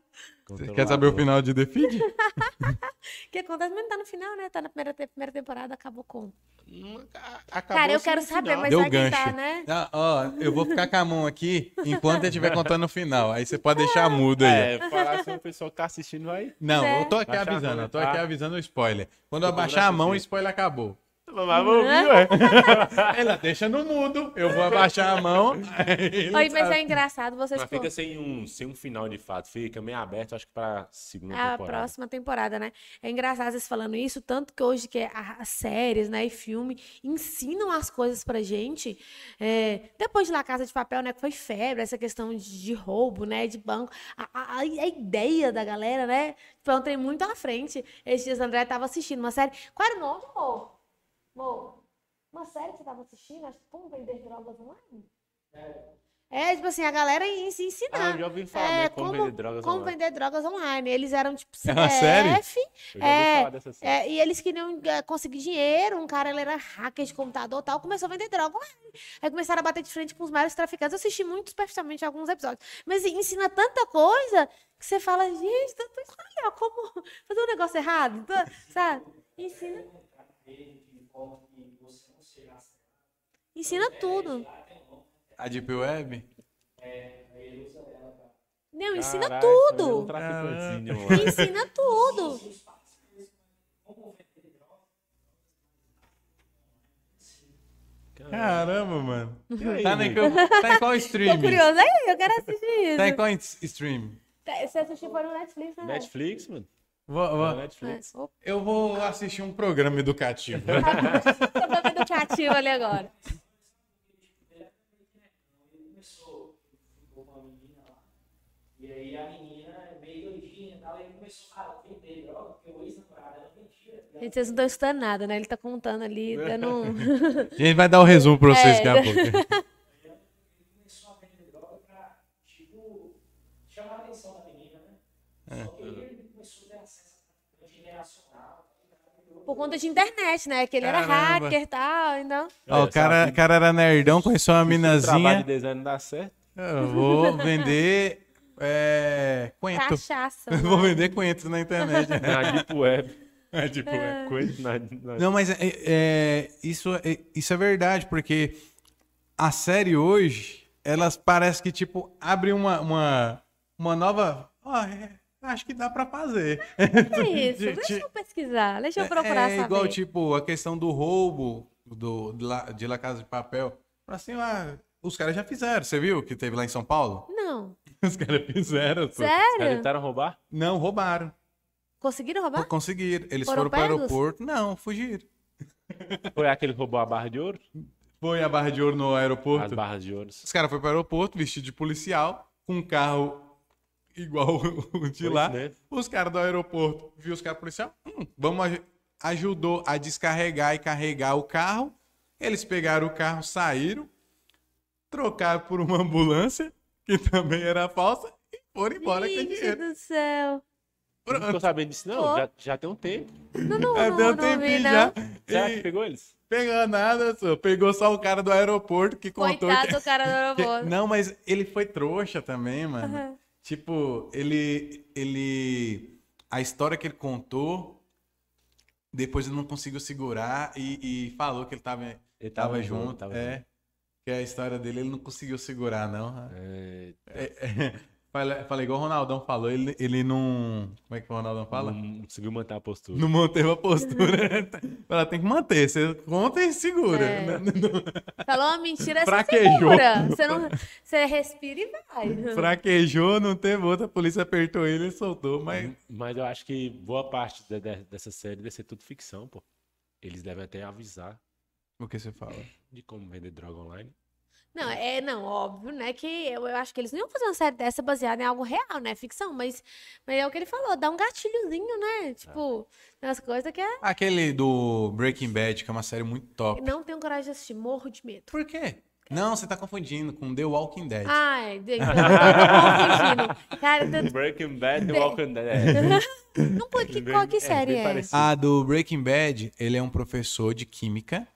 Você quer saber o final de The Feed? O que acontece, mas não tá no final, né? Tá na primeira, te- primeira temporada, acabou com. Hum, acabou Cara, eu quero saber, final. mas Deu vai que gancho. tá, né? Ah, ó, eu vou ficar com a mão aqui enquanto ele estiver contando o final. Aí você pode deixar mudo aí. É, falar assim, o pessoal que tá assistindo vai. Não, É. eu tô aqui Baixar avisando, eu tô aqui tá? avisando o spoiler. Quando eu abaixar a mão, o spoiler acabou. Mas ouvir, ué. Ela deixa no mudo, eu vou abaixar a mão. Oi, mas sabe. é engraçado vocês Mas fica sem um, sem um final de fato. Fica meio aberto, acho que pra segunda É a temporada. próxima temporada, né? É engraçado vocês falando isso, tanto que hoje que a- as séries, né, e filme ensinam as coisas pra gente. É, depois de La Casa de Papel, né, que foi febre, essa questão de, de roubo, né, de banco. A, a- a ideia da galera, né, foi um trem muito à frente. Esses dias o André tava assistindo uma série. Qual era o nome, amor? Amor, uma série que você tava assistindo, acho que como vender drogas online? É, tipo assim, a galera en- se Ah, ensinando. eu já ouvi falar, É, né? Como, vender drogas como online. vender drogas online. Eles eram tipo É uma série? CPF, Eu já ouvi é, falar dessa série. é, e eles queriam é, conseguir dinheiro. Um cara ele era hacker de computador e tal, começou a vender droga online. Aí começaram a bater de frente com os maiores traficantes. Eu assisti muito superficialmente alguns episódios. Mas ensina tanta coisa que você fala, gente, como fazer um negócio errado, sabe? Ensina. Ensina tudo. A Deep Web? Não, ensina Caraca, ele é um tudo. traficantezinho, mano. Ensina tudo. Caramba, mano. E aí, Tá, em tá em qual Tô stream? curiosa aí, eu quero assistir Tá em isso. qual stream? Tá, Você assistiu no Netflix, né? Netflix, mano. Vou- vou- Netflix. É. Eu vou assistir um programa educativo. Tô vendo educativo ali agora. começou, ficou com uma menina lá. E aí a menina é meio doidinha e tal, e ele começou a vender droga, porque o ex-namorado ela vendia. E ela Gente, vocês não estão escutando nada, né? Ele tá contando ali, dando um... A gente vai dar o resumo pra vocês É. daqui a pouco. começou a vender droga pra, tipo, chamar a atenção da menina, né? Só que ele começou a ter acesso a traficante internacional. Por conta de internet, né? Que ele era Caramba. hacker e tal, então... Ó, o cara, cara era nerdão, conheceu uma Se o trabalho de minazinha. design dá certo. Eu vou vender é, coentro. Cachaça. Eu vou mano. vender coentro na internet. Na Deep Web. É, tipo, é. Coisa na, na... Não, mas é, é, isso, é, isso é verdade, porque a série hoje, elas parece que, tipo, abre uma, uma, uma nova. É, acho que dá pra fazer. É isso, De- deixa de- eu pesquisar, deixa eu procurar é saber. igual, tipo, a questão do roubo do, de, La, de La Casa de Papel. Assim, ah, os caras já fizeram. Você viu que teve lá em São Paulo? Não, Os caras fizeram. pô. Eles sério? tentaram roubar? Não, roubaram. Conseguiram roubar? Conseguiram. Eles Foram foram para o aeroporto. Não, fugiram. Foi aquele que roubou a barra de ouro? Foi a barra de ouro no As aeroporto. barras de ouro. Os caras foram para o aeroporto vestido de policial, com um carro igual o de Foi lá. mesmo. Os caras do aeroporto viu os caras policial, hum, vamos aj- ajudou a descarregar e carregar o carro. Eles pegaram o carro, saíram, trocaram por uma ambulância, que também era falsa, e foram embora com Gente dinheiro. do céu. Não ficou Pronto. sabendo disso, não? Já, já tem um tempo. Não, não, É, não, deu um não tempinho não. já. Será E que pegou eles? Pegou nada, só. pegou só o cara do aeroporto que contou Coitado que... do cara do aeroporto. Não, mas ele foi trouxa também, mano. Aham. Tipo, ele. ele. A história que ele contou, depois ele não conseguiu segurar e, e falou que ele tava, Ele tava, tava junto. junto, tava é. Que a história dele ele não conseguiu segurar, não. É, Falei, falei igual o Ronaldão falou, ele, ele não. Como é que o Ronaldão fala? não conseguiu manter a postura. Não manteve a postura. Ela tem que manter. Você conta e segura. É. Não- não- Falou uma mentira, você Fraquejou. segura. Você, não, você respira e vai. Fraquejou, não teve outra. A polícia apertou ele e soltou. Mas Mas eu acho que boa parte de- de- dessa série deve ser tudo ficção, pô. Eles devem até avisar o que você fala? de como vender droga online. Não, é, não, óbvio, né? Que eu, eu acho que eles não iam fazer uma série dessa baseada em algo real, né? Ficção, mas, mas é o que ele falou, dá um gatilhozinho, né? Tipo, nas coisas que é. Aquele do Breaking Bad, que é uma série muito top. Não tenho coragem de assistir, morro de medo. Por quê? Não, você tá confundindo com The Walking Dead. Ai, de- eu tô confundindo. Cara, eu Breaking Bad De- e Walking Dead. não que, qual que série é? parecido. A do Breaking Bad, ele é um professor de química.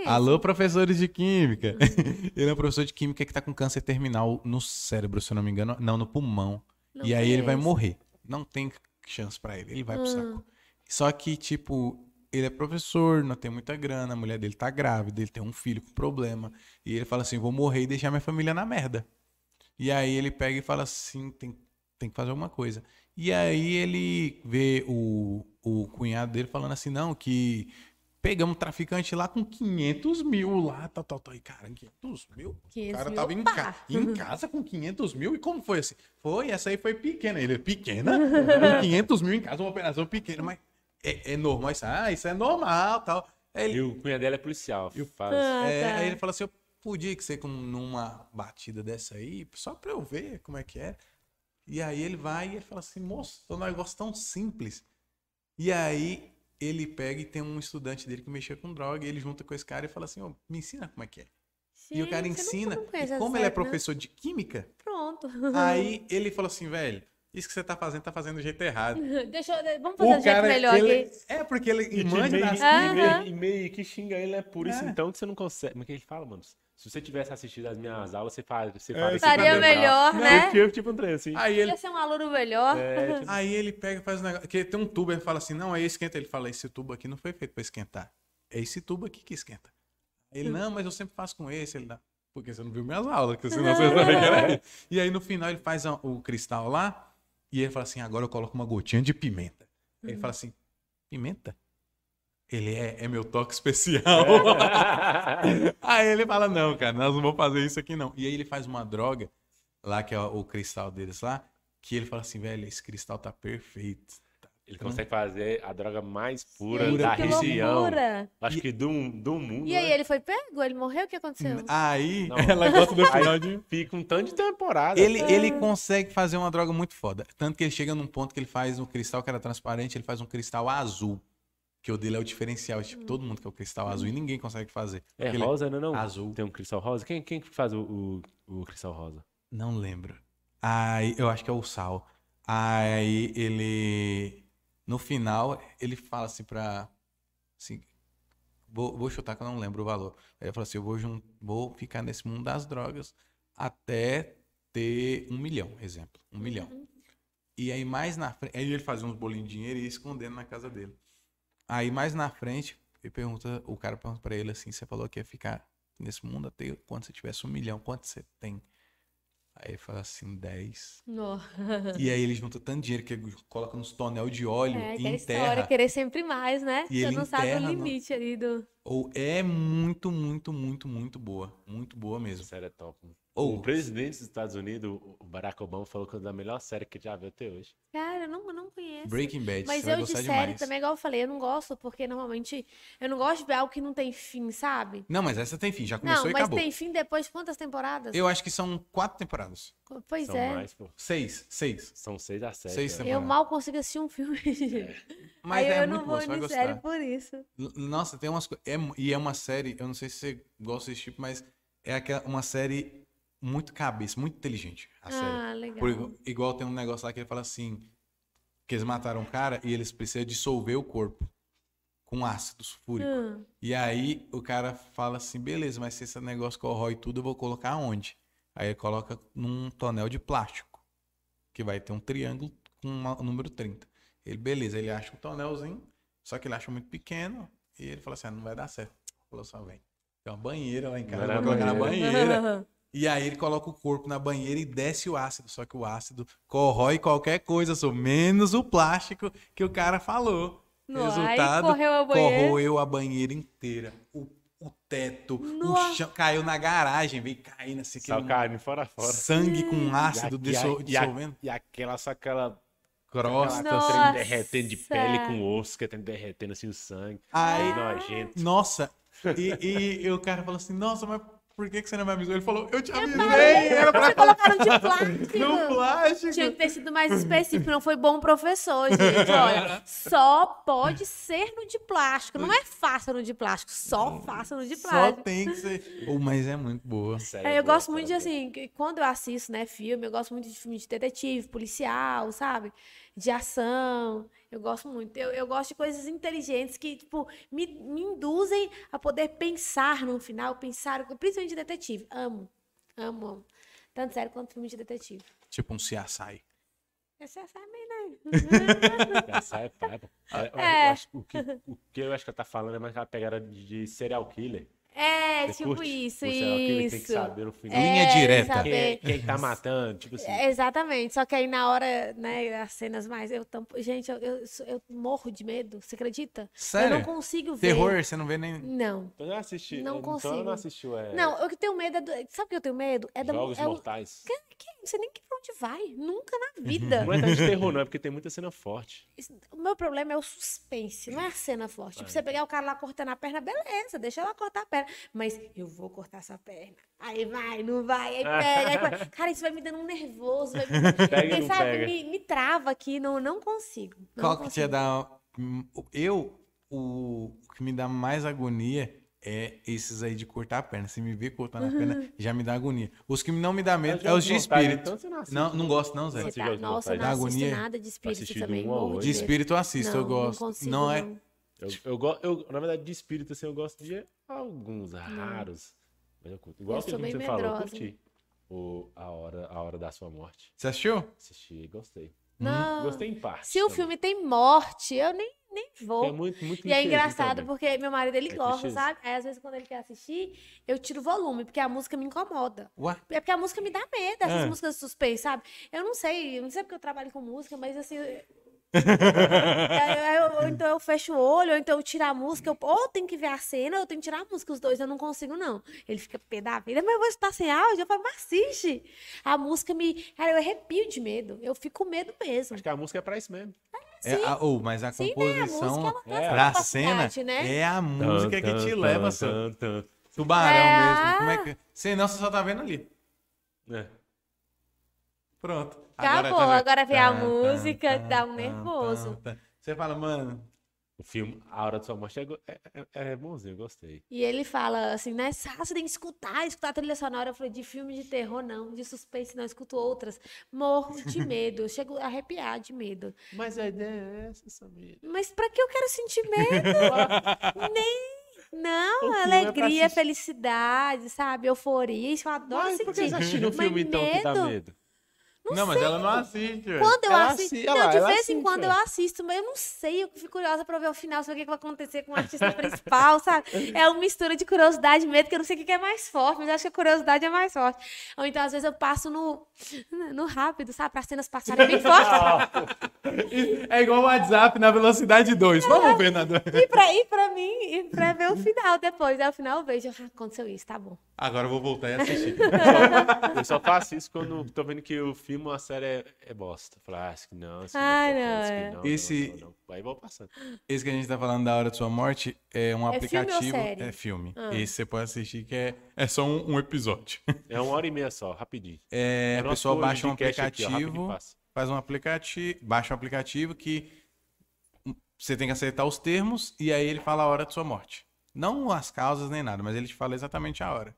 Conheço. Alô, professores de química. ele é um professor de química que tá com câncer terminal no cérebro, se eu não me engano. Não, no pulmão. Não e aí ele vai morrer. Não tem chance pra ele. Ele vai pro Hum. saco. Só que, tipo, ele é professor, não tem muita grana, a mulher dele tá grávida, ele tem um filho com problema. E ele fala assim: vou morrer e deixar minha família na merda. E aí ele pega e fala assim: tem, tem que fazer alguma coisa. E aí ele vê o, o cunhado dele falando assim: não, que pegamos um traficante lá com 500 mil lá, tal, tal, tal. E cara, 500 mil? 500 o cara mil, tava em, pá. ca- em casa com 500 mil? E como foi assim? Foi, essa aí foi pequena. Ele, pequena? com 500 mil em casa, uma operação pequena, mas é, é normal. Isso, ah, isso é normal, tal. Aí ele, E o cunhado dela é policial. Faz... Ah, é, tá. aí ele falou assim: eu podia que ser com, numa batida dessa aí, só pra eu ver como é que é. E aí ele vai e ele fala assim: moço, é um negócio tão simples. E aí ele pega e tem um estudante dele que mexia com droga, e ele junta com esse cara e fala assim: ó, me ensina como é que é. e o cara não- ensina. não e essa como ele é não. professor de química, Pronto. aí ele falou assim: velho, isso que você tá fazendo, tá fazendo do jeito errado. Deixa eu, vamos fazer O um jeito melhor ele- aqui. É, porque ele E manja meio, das e meio- e meio que xinga ele, é por isso É. então que você não consegue. Mas que ele fala, mano? Se você tivesse assistido as minhas aulas, você faz. Você É, faz você Estaria tá melhor, né? Tipo, tipo um trem assim. Aí ele Ia ser um aluno melhor. É, tipo, Aí ele pega e faz um negócio. Que tem um tubo, ele fala assim: não, aí esquenta. Ele fala: esse tubo aqui não foi feito pra esquentar. É esse tubo aqui que esquenta. Ele, não, mas eu sempre faço com esse. Ele dá. Porque você não viu minhas aulas, que senão você sabe que era isso. E aí no final ele faz o cristal lá e ele fala assim: agora eu coloco uma gotinha de pimenta. Ele fala assim: pimenta? Ele é, é meu toque especial. aí ele fala: não, cara, nós não vamos fazer isso aqui não. E aí ele faz uma droga lá, que é o cristal deles lá, que ele fala assim: velho, esse cristal tá perfeito. Ele consegue fazer a droga mais pura Gente, da que região. loucura. Acho que do, do mundo. E aí, né? ele foi pego? Ele morreu? O que aconteceu? Aí Não. ela gosta do final de. fica um tanto de temporada. Ele, ele consegue fazer uma droga muito foda. Tanto que ele chega num ponto que ele faz um cristal que era transparente, ele faz um cristal azul. Que o dele é o diferencial. Tipo, todo mundo quer o cristal azul e ninguém consegue fazer. É Porque ele- rosa, não, não? azul. Tem um cristal rosa? Quem, quem que faz o, o, o cristal rosa? Não lembro. Aí, eu acho que é o sal. Aí ele. No final, ele fala assim pra. Assim, vou, vou chutar que eu não lembro o valor. Aí ele fala assim: eu vou, jun- vou ficar nesse mundo das drogas até ter um milhão, exemplo. Um milhão. E aí mais na frente. Aí ele fazia uns bolinhos de dinheiro e ia escondendo na casa dele. Aí mais na frente, ele pergunta, o cara pergunta pra ele assim: você falou que ia ficar nesse mundo até quando você tivesse um milhão, quanto você tem? Aí ele fala assim, 10. Nó. e aí ele junta tanto dinheiro que ele coloca nos tonel de óleo É, e enterra. história, querer sempre mais, né? E Você ele não sabe o limite ali do. Ou é muito, muito, muito, muito boa. Muito boa mesmo. Série é top. Ou- O presidente dos Estados Unidos, o Barack Obama, falou que é da melhor série que já viu até hoje. Cara, eu não, não conheço. Breaking Bad, Mas você vai eu de série demais. também, igual eu falei, eu não gosto, porque normalmente eu não gosto de ver algo que não tem fim, sabe? Não, mas essa tem fim, já começou Não, e mas acabou. tem fim depois de quantas temporadas? Eu acho que são quatro temporadas. Pois São é. mais, pô. Seis, seis. São seis a sete. Seis né? temporadas. Eu mal consigo assistir um filme. Mas Aí é eu muito não boa, vou de série por isso. Nossa, tem umas coisas. e é uma série, eu não sei se você gosta desse tipo, mas é aquela, uma série muito cabeça, muito inteligente. A série. Ah, legal. Por igual, tem um negócio lá que ele fala assim: que eles mataram um cara e eles precisam dissolver o corpo com ácido sulfúrico. Hum, E aí o cara fala assim: beleza, mas se esse negócio corrói tudo, eu vou colocar onde? Aí ele coloca num tonel de plástico, que vai ter um triângulo com uma- o número 30. Ele, beleza, ele acha um tonelzinho, só que ele acha muito pequeno, e ele fala assim: ah, não vai dar certo. Falou só, vem. Tem uma banheira lá em casa, vou colocar na banheira. E aí ele coloca o corpo na banheira e desce o ácido. Só que o ácido corrói qualquer coisa, só menos o plástico que o cara falou. Não, Resultado, correu a banheira. corroeu a banheira inteira. O, o teto, Nossa. o chão, caiu na garagem, veio caindo assim, Só aquele carne fora fora. sangue com E a- ácido e a- disso- e a- dissolvendo. E aquela, só aquela. Crosta. trem derretendo de pele com osso, que tem derretendo assim o sangue. Aí, nojento. nossa, e, e o cara falou assim, nossa, mas por que, que você não me avisou? Ele falou, eu te avisei, falei, era pra Você colocaram de plástico. no plástico. Tinha que ter sido mais específico, não foi bom professor, gente. Olha, só pode ser no de plástico. Não é faça no de plástico, só faça no de Só plástico. tem que ser. Oh, mas é muito boa. Sério, É, eu boa, gosto muito de boa. assim, quando eu assisto, né, filme, eu gosto muito de filme de detetive, policial, sabe? De ação. Eu gosto muito. Eu, eu gosto de coisas inteligentes que, tipo, me, me induzem a poder pensar no final, pensar, principalmente de detetive. Amo. Amo, amo. Tanto sério quanto filme de detetive. Tipo um CSI. É né? Pai, pô. Eu- eu É. acho que o, que, o que eu acho que ela tá falando é mais aquela pegada de serial killer. É, Você tipo curte? isso, killer isso. tem que saber no final. Linha É, direta. saber. Quem, quem tá matando, tipo assim. É, Exatamente, só que aí na hora, né, as cenas mais. Eu tampo... Gente, eu, eu, eu morro de medo, você acredita? Sério? Eu não consigo ver. Terror, você não vê nem. Não. Eu não assisti. Não então consigo. eu não assistiu. É, Não, eu que tenho medo é do... Sabe o que eu tenho medo? É da. Jogos é o... Mortais. que, que, não sei nem que pra onde vai. Nunca na vida. Não é tanto de terror, não, é porque tem muita cena forte. Isso- O meu problema é o suspense, não é a cena forte. Tipo, você pegar o cara lá cortando a perna, beleza, deixa ela cortar a perna. Mas eu vou cortar essa perna. Aí vai, não vai, aí pega. Aí... vai. Cara, isso vai me dando um nervoso. Vai me... Pega e sabe, pega. me, me trava aqui, não, não consigo. Não Qual que consigo. te dá. Eu, o, o que me dá mais agonia é esses aí de cortar a perna. Se me ver cortando a perna, já me dá agonia. Os que não me dá medo é os de espírito. então você não Não, não gosto, não, Zé. Você Você tá- Nossa, eu não assisto agonia? nada de espírito também. um. De espírito eu assisto, eu Não, gosto. Não, consigo, Não é. Eu, eu, go- eu, na verdade, de espírito, assim, eu gosto de alguns raros. Mas eu curto. Igual Eu que bem você falou, eu curti. O, a, hora, a Hora da Sua Morte. Você assistiu? Assisti e gostei. Não. Gostei em parte. Se o também. filme tem morte, eu nem, nem vou. É muito, muito E é clichêzinho engraçado também. porque meu marido ele É gosta, clichês. sabe? Aí às vezes quando ele quer assistir, eu tiro o volume, porque a música me incomoda. Ué? É porque a música me dá medo, essas É. músicas de suspense, sabe? Eu não sei, eu não sei porque eu trabalho com música, mas assim. Eu- eu- ou então eu fecho o olho, ou então eu tiro a música, eu, ou tem que ver a cena, ou eu tenho que tirar a música, os dois eu não consigo, não. Ele fica pé da vida, mas eu vou estar sem áudio, eu falo, mas assiste. A música me. Cara, eu arrepio de medo, eu fico com medo mesmo. Acho que a música é pra isso mesmo. É, a- oh, mas a Sim, né? A composição música, é, pra cena né? é a música que te leva. Tan, tan, Tubarão É. mesmo. Como é que. Senão você só tá vendo ali. É. Pronto. Acabou, tá vendo? agora vem a Tan, tan, música, dá um nervoso. Você fala, mano. O filme A Hora da Sua Morte é, é, é- é bonzinho, eu gostei. E ele fala assim, né? "Ah, você tem que escutar, escutar a trilha sonora. Eu falei, de filme de terror, não. De suspense, não. Eu escuto outras. Morro de medo. Eu chego a arrepiar de medo. Mas a ideia é essa, Samir. Mas pra que eu quero sentir medo? Nem. Não, é alegria, assistir. felicidade, sabe? Euforia. Isso eu adoro Mas por que sentir. você assistiu no Mas filme, então, que dá medo? Medo? Não, mas ela não assiste, velho. Quando eu Ela assisto. assi- não, ela- de ela vez em assiste, quando eu assisto, mas eu não sei. Eu fico curiosa pra ver o final, saber o que, vai acontecer com o artista principal, sabe? É uma mistura de curiosidade e medo, que eu não sei o que é mais forte, mas eu acho que a curiosidade é mais forte. Ou então, às vezes, eu passo no, no rápido, sabe? Pra cenas passarem bem fortes. É igual o WhatsApp na velocidade 2. Vamos ver na dois. E pra, e pra mim, e pra ver o final depois. Aí, o final, eu vejo, ah, aconteceu isso, tá bom. Agora eu vou voltar e assistir. Eu só faço isso quando tô vendo que o filme ou a série é, é bosta. Falar, ah, isso que não, isso Ah, não, é não, importante, é. isso que não, Esse- não, não, não. Aí vou passando. Esse que a gente tá falando da hora de sua morte é um É filme ou aplicativo. série? É filme. Ah. Esse você pode assistir que é, é só um, um episódio. É uma hora e meia só, rapidinho. É, É a nosso pessoa baixa um podcast aqui, ó, aplicativo, faz um aplicativo, baixa um aplicativo que você tem que aceitar os termos e aí ele fala a hora de sua morte. Não as causas nem nada, mas ele te fala exatamente a hora.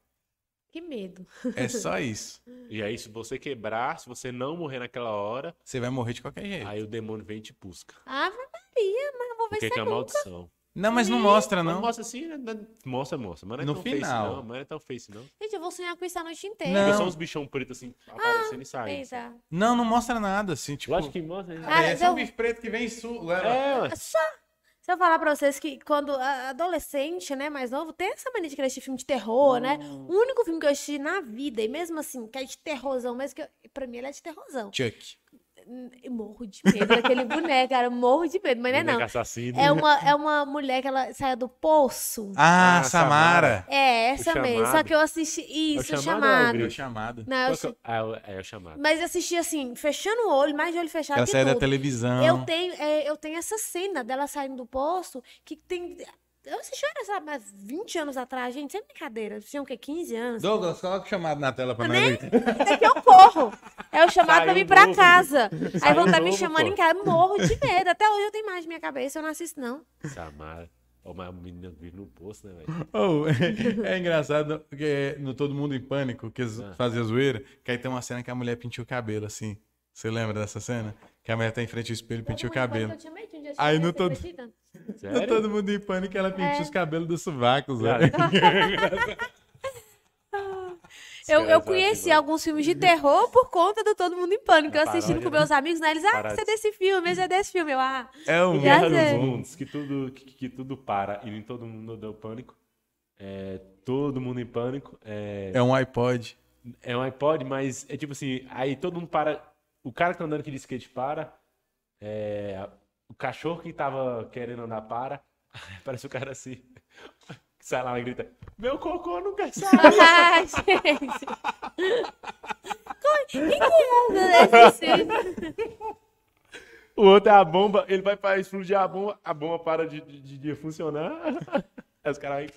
Que medo. É só isso. E aí, se você quebrar, se você não morrer naquela hora, Você vai morrer de qualquer jeito. aí o demônio vem e te busca. Ave Maria, mas eu vou ver Porque se que é é uma nunca. maldição. Não, mas não mostra, Não não. mostra assim, né? mostra, mostra. Mas não é No tão final. face, não. Mas não é tão face, não. Gente, eu vou sonhar com isso a noite inteira. Não. Porque são uns bichão pretos assim, aparecendo e saindo. Eita. Não, não mostra nada, assim, tipo... Lógico que mostra. né? Cara, é só eu- um bicho preto que vem e su... É, ué. Só. Se eu falar pra vocês que quando a- adolescente, né, mais novo, tem essa mania de querer assistir filme de terror, né? O único filme que eu assisti na vida, e mesmo assim, que é de terrorzão, mas que eu, pra mim ele é de terrorzão. Chuck. Eu morro de medo daquele boneco, cara. eu Morro de medo, mas não é não. assassino. É uma, é uma mulher que ela saia do poço. Ah, Ah, Samara. É, essa mesmo. Só que eu assisti. Isso, É o chamado é o chamado. Não, eu assi- é o- Ah, é o- chamado. Mas eu assisti assim, fechando o olho, mais de olho fechado Ela sai da televisão. Eu tenho, é, eu tenho essa cena dela saindo do poço que tem. Eu assisti sabe, há 20 anos atrás, gente, sem brincadeira. Tinha o quê? 15 anos. Douglas, coloca o chamado na tela pra nós Nem- ver. Daqui eu corro. É o chamado pra Saiu mim ir pra novo. casa. Aí Saiu vão estar me novo, chamando pô. em casa. Morro de medo. Até hoje eu tenho mais na minha cabeça, eu não assisto, não. Samara. Ó, mas a menina vive no poço, né, velho? Oh, é, engraçado porque no Todo Mundo em Pânico, que eles Ah. faziam zoeira, que aí tem uma cena que a mulher pintou o cabelo, assim. Você lembra dessa cena? Que a mulher tá em frente ao espelho e pintou o cabelo. Eu tinha medo de um dia Aí no todo- Sério? Todo Mundo em Pânico, ela pintou É. os cabelos dos sovacos, Cara, velho. Eu, eu conheci alguns filmes de terror por conta do Todo Mundo em Pânico. Eu assistindo com meus amigos, né? Eles, ah, esse é desse filme, esse é desse filme. Eu, ah, É um Guerra dos Mundos, que tudo, que, que tudo para e nem todo mundo deu pânico. É, todo mundo em pânico. É, É um iPod. é um iPod, mas é tipo assim, aí todo mundo para. O cara que tá andando aqui de skate para. é, o cachorro que tava querendo andar para. Parece o cara assim. Sai lá e grita: Meu cocô nunca sai. ah gente. Quem que é esse filme? O outro é a bomba, ele vai para explodir a bomba, a bomba para de, de, de funcionar. Aí os caras? Aí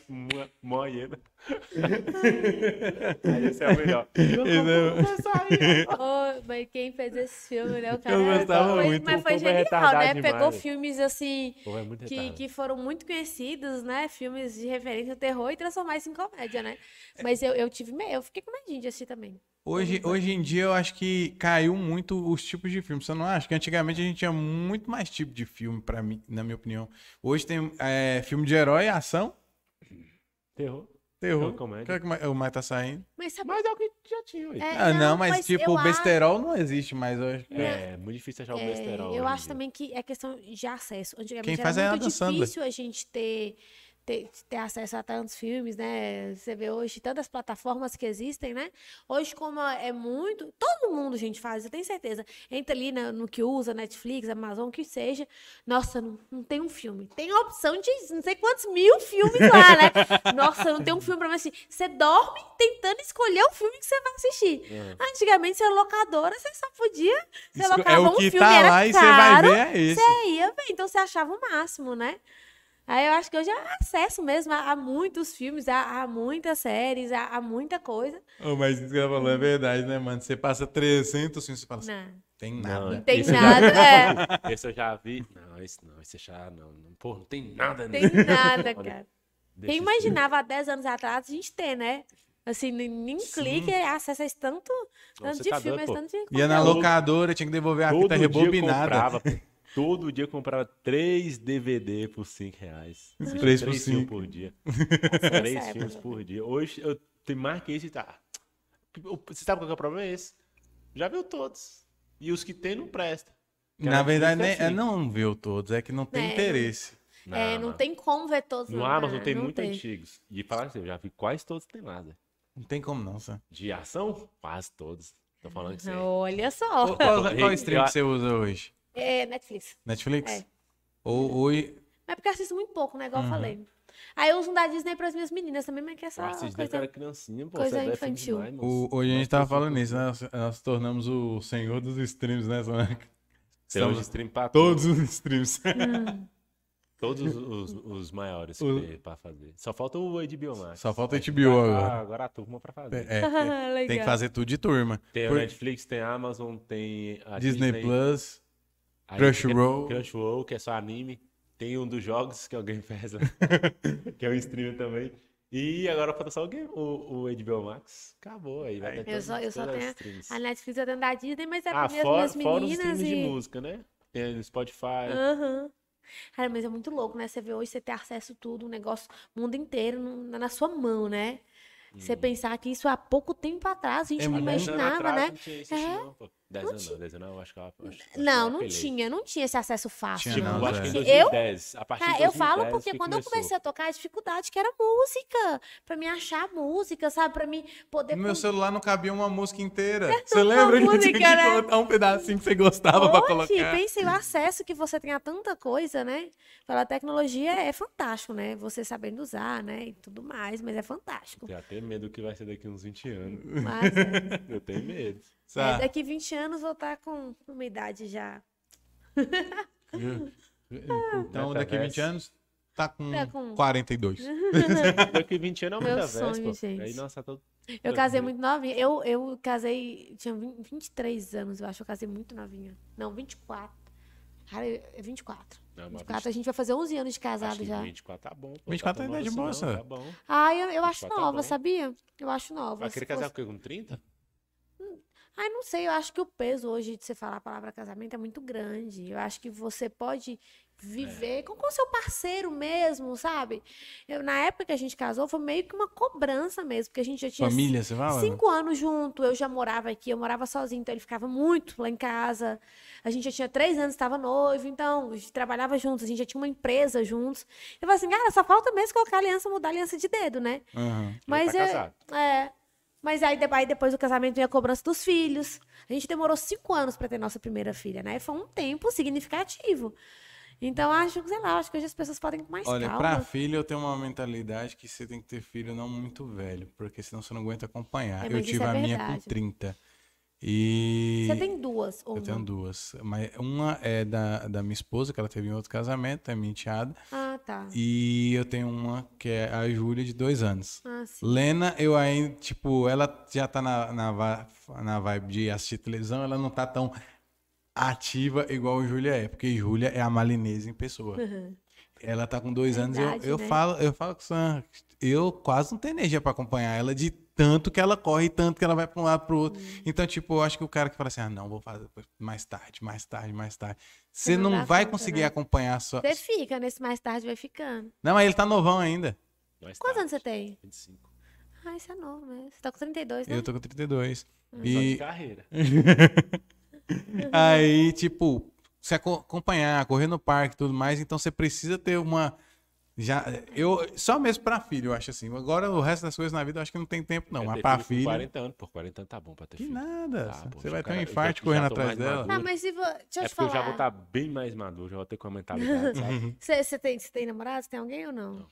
esse é o melhor. É-. Oh, mas quem fez esse filme, né? O cara Eu gostava foi, muito. Mas foi é genial, retardado né? demais, Pegou filmes assim. É Que, que foram muito conhecidos, né? Filmes de referência ao terror e transformar isso em comédia, né? Mas eu, eu tive eu fiquei com medinho de assistir também. Hoje, hoje em dia eu acho que caiu muito os tipos de filme. Você não acha? Que antigamente a gente tinha muito mais tipo de filme, para mim, na minha opinião. Hoje tem é, filme de herói, ação, Terror. Terror. comédia. É que mais- o mais tá saindo? Mas sabe. Mas é o que já tinha hoje. É, ah, não, mas, tipo, eu o acho- besterol não existe mais hoje. É, muito difícil achar o É, besterol. eu acho dia. também que é questão de acesso. Antigamente Quem faz é era a muito difícil a gente ter, ter, ter acesso a tantos filmes, né? Você vê hoje tantas plataformas que existem, né? Hoje, como é muito. Todo mundo, gente, faz, eu tenho certeza. Entra ali na- no que usa, Netflix, Amazon, o que seja. Nossa, não, não tem um filme. Tem a opção de não sei quantos mil filmes lá, né? Nossa, não tem um filme pra mim assim. Você dorme tentando escolher o filme que você vai assistir. É. Antigamente, você era locadora, você só podia. Você Isso é locava o um que filme, tá era lá e você caro, vai ver é esse. Você ia ver, então você achava o máximo, né? Aí eu acho que hoje é acesso mesmo a, a muitos filmes, a, a muitas séries, a, a muita coisa. Oh, mas isso que ela falou é verdade, né, mano? Você passa 300 filmes e você fala assim, Não, tem Não, nada. não tem Esse eu já- nada, é. Esse eu já vi. Não, esse não, esse já não. não. Pô, não tem nada Tem nele. nada, Olha, cara. deixa Quem imaginava há 10 anos atrás a gente ter, né? Assim, nem nem Sim. clique, acesso a esse tanto, tanto você de tá filme, doido, tanto de Ia na locadora, tinha que devolver a Todo fita rebobinada. comprava, pô. Todo dia comprava três DVD por 5 reais. Assistia Três por filmes cinco. por dia. Essa três época. filmes por dia. Hoje eu tenho mais que isso e tá. Você sabe qual que é o problema? É esse. Já viu todos. E os que tem não presta. Na verdade, Netflix nem, é é, não viu todos, é que não tem É, não- interesse. é, não tem como ver todos. No não, Amazon cara, tem não muito tem. antigos. E falar assim, eu já vi quase todos que tem lá, Zé. Não tem como não, sabe? De ação, quase todos. Tô falando que você. Olha só. Qual, qual, qual stream que você usa hoje? É Netflix. Netflix? É. Ou, ou Mas é porque eu assisto muito pouco, né? Igual Uhum. eu falei. Aí eu uso um da Disney pras minhas meninas também, mas que é só Nossa, isso daí coisa... era criancinha, pô. coisa você é infantil. demais, o- hoje a gente tava falando nisso, né? Nós, nós tornamos o senhor dos streams, né? Tem Estamos stream pra todos os streams. Todos os, os, maiores O- que pra fazer. Só falta o HBO Max. Só falta que HBO agora. Agora a turma pra fazer. É, é, tem que fazer tudo de turma. Tem Por- a Netflix, tem a Amazon, tem a Disney, Plus. Crunchyroll. tem Crunchyroll, que é só anime. Tem um dos jogos, que alguém fez lá, que é um streamer também. E agora falta só o, game- o, o HBO Max. Acabou aí. Vai ter Eu só, eu só as tenho streams. a Netflix eu tenho da Disney, mas é Ah, minhas, fora, minhas fora os meninas streams de e... música, né? Tem o Spotify. Aham. Cara, mas é muito louco, né? Você vê hoje, você ter acesso a tudo, um negócio, o mundo inteiro no- na sua mão, né? Você pensar que isso há pouco tempo atrás a gente É não muito- Há 10 anos imaginava, atrás né? Não tinha isso, É. não, pô. 10 anos não, 10 anos não, acho que eu acho, acho que Não, eu não tinha, não tinha esse acesso fácil. Tinha Tipo, não, acho que em Zé. Eu- 2010. A partir de Cara, eu falo 2010 porque que quando eu começou. comecei a tocar, a dificuldade que era música. Pra me achar música, sabe? Pra mim poder. No meu celular não cabia uma música inteira. Você lembra que música, tinha que né? botar um pedacinho que você gostava pra Hoje, colocar? pensei, o acesso que você tem a tanta coisa, né? Pela tecnologia é fantástico, né? Você sabendo usar, né? E tudo mais, mas é fantástico. Tenho até medo do que vai ser daqui uns 20 anos. Mas é, Eu tenho medo. É, Sabe? daqui 20 anos vou estar com uma idade já. Então, daqui a 20 Metaverso. anos, tá com, Tá com- 42. Daqui 20 anos é o Meu metaverso, sonho, gente. Aí, nossa, tô... Eu casei muito novinha. Eu, eu casei, tinha 20 23 anos, eu acho. Eu casei muito novinha. Não, 24. Cara, é 24. Não, mas 24, a gente vai fazer 11 anos de casado já. 24 tá bom. Pô, 24 tá é idade só. Tá bom. Ah, eu, eu acho 24 tá nova, bom. sabia? Eu acho nova. Vai Se querer casar fosse- com o quê? Com 30? Ai, não sei, eu acho que o peso hoje de você falar a palavra casamento é muito grande. Eu acho que você pode viver com o seu parceiro mesmo, sabe? Eu, na época que a gente casou, foi meio que uma cobrança mesmo, porque a gente já tinha Família, você fala? cinco anos junto, eu já morava aqui, eu morava sozinho, então ele ficava muito lá em casa. A gente já tinha três anos, estava noivo, então a gente trabalhava juntos, a gente já tinha uma empresa juntos. Eu falei assim, cara, só falta mesmo colocar a aliança, mudar a aliança de dedo, né? Aham. Mas tá é, é. Mas aí, aí depois do casamento veio a cobrança dos filhos. A gente demorou cinco anos para ter nossa primeira filha, né? Foi um tempo significativo. Então, acho que, sei lá, acho que hoje as pessoas podem ir com mais Olha, calma. pra filho eu tenho uma mentalidade que você tem que ter filho não muito velho, porque senão você não aguenta acompanhar. É, eu tive é a minha com verdade. 30. E Você tem duas, ou eu tenho duas. Mas uma é da, da minha esposa, que ela teve em outro casamento, é minha enteada. Ah, tá. E eu tenho uma que é a Júlia, de dois anos. Ah, sim. Lena, eu ainda, tipo, ela já tá na, na, na vibe de assistir televisão, ela não tá tão ativa igual a Júlia é, porque Júlia é a malinesa em pessoa. Ela tá com dois anos, eu, eu né? falo, eu falo com Sam, eu quase não tenho energia pra acompanhar ela de tanto que ela corre, tanto que ela vai pra um lado pro outro. Hum. Então, tipo, eu acho que o cara que fala assim, ah, não, vou fazer mais tarde, mais tarde, mais tarde. Você não não, vai conta, conseguir né? acompanhar só. Você fica, nesse mais tarde vai ficando. Não, mas ele tá novão ainda. Mais Quantos tarde. anos você tem? 25. Ah, isso é novo mesmo. Você tá com 32, né? Eu tô com 32. Só de E carreira. aí, tipo, se aco- acompanhar, correr no parque e tudo mais, então você precisa ter uma. Já, eu, só mesmo pra filho, eu acho assim. Agora o resto das coisas na vida eu acho que não tem tempo, não. Eu Mas pra filho com filho. 40 anos. Por 40 anos tá bom pra ter Que filho. nada. Tá, pô, você vai ter um infarto correndo já atrás dela. maduro. Não, mas se vo... deixa eu É te porque eu já vou falar. estar bem mais maduro, já vou ter com a mentalidade, sabe? Você, você tem, você tem namorado? Você tem alguém ou não?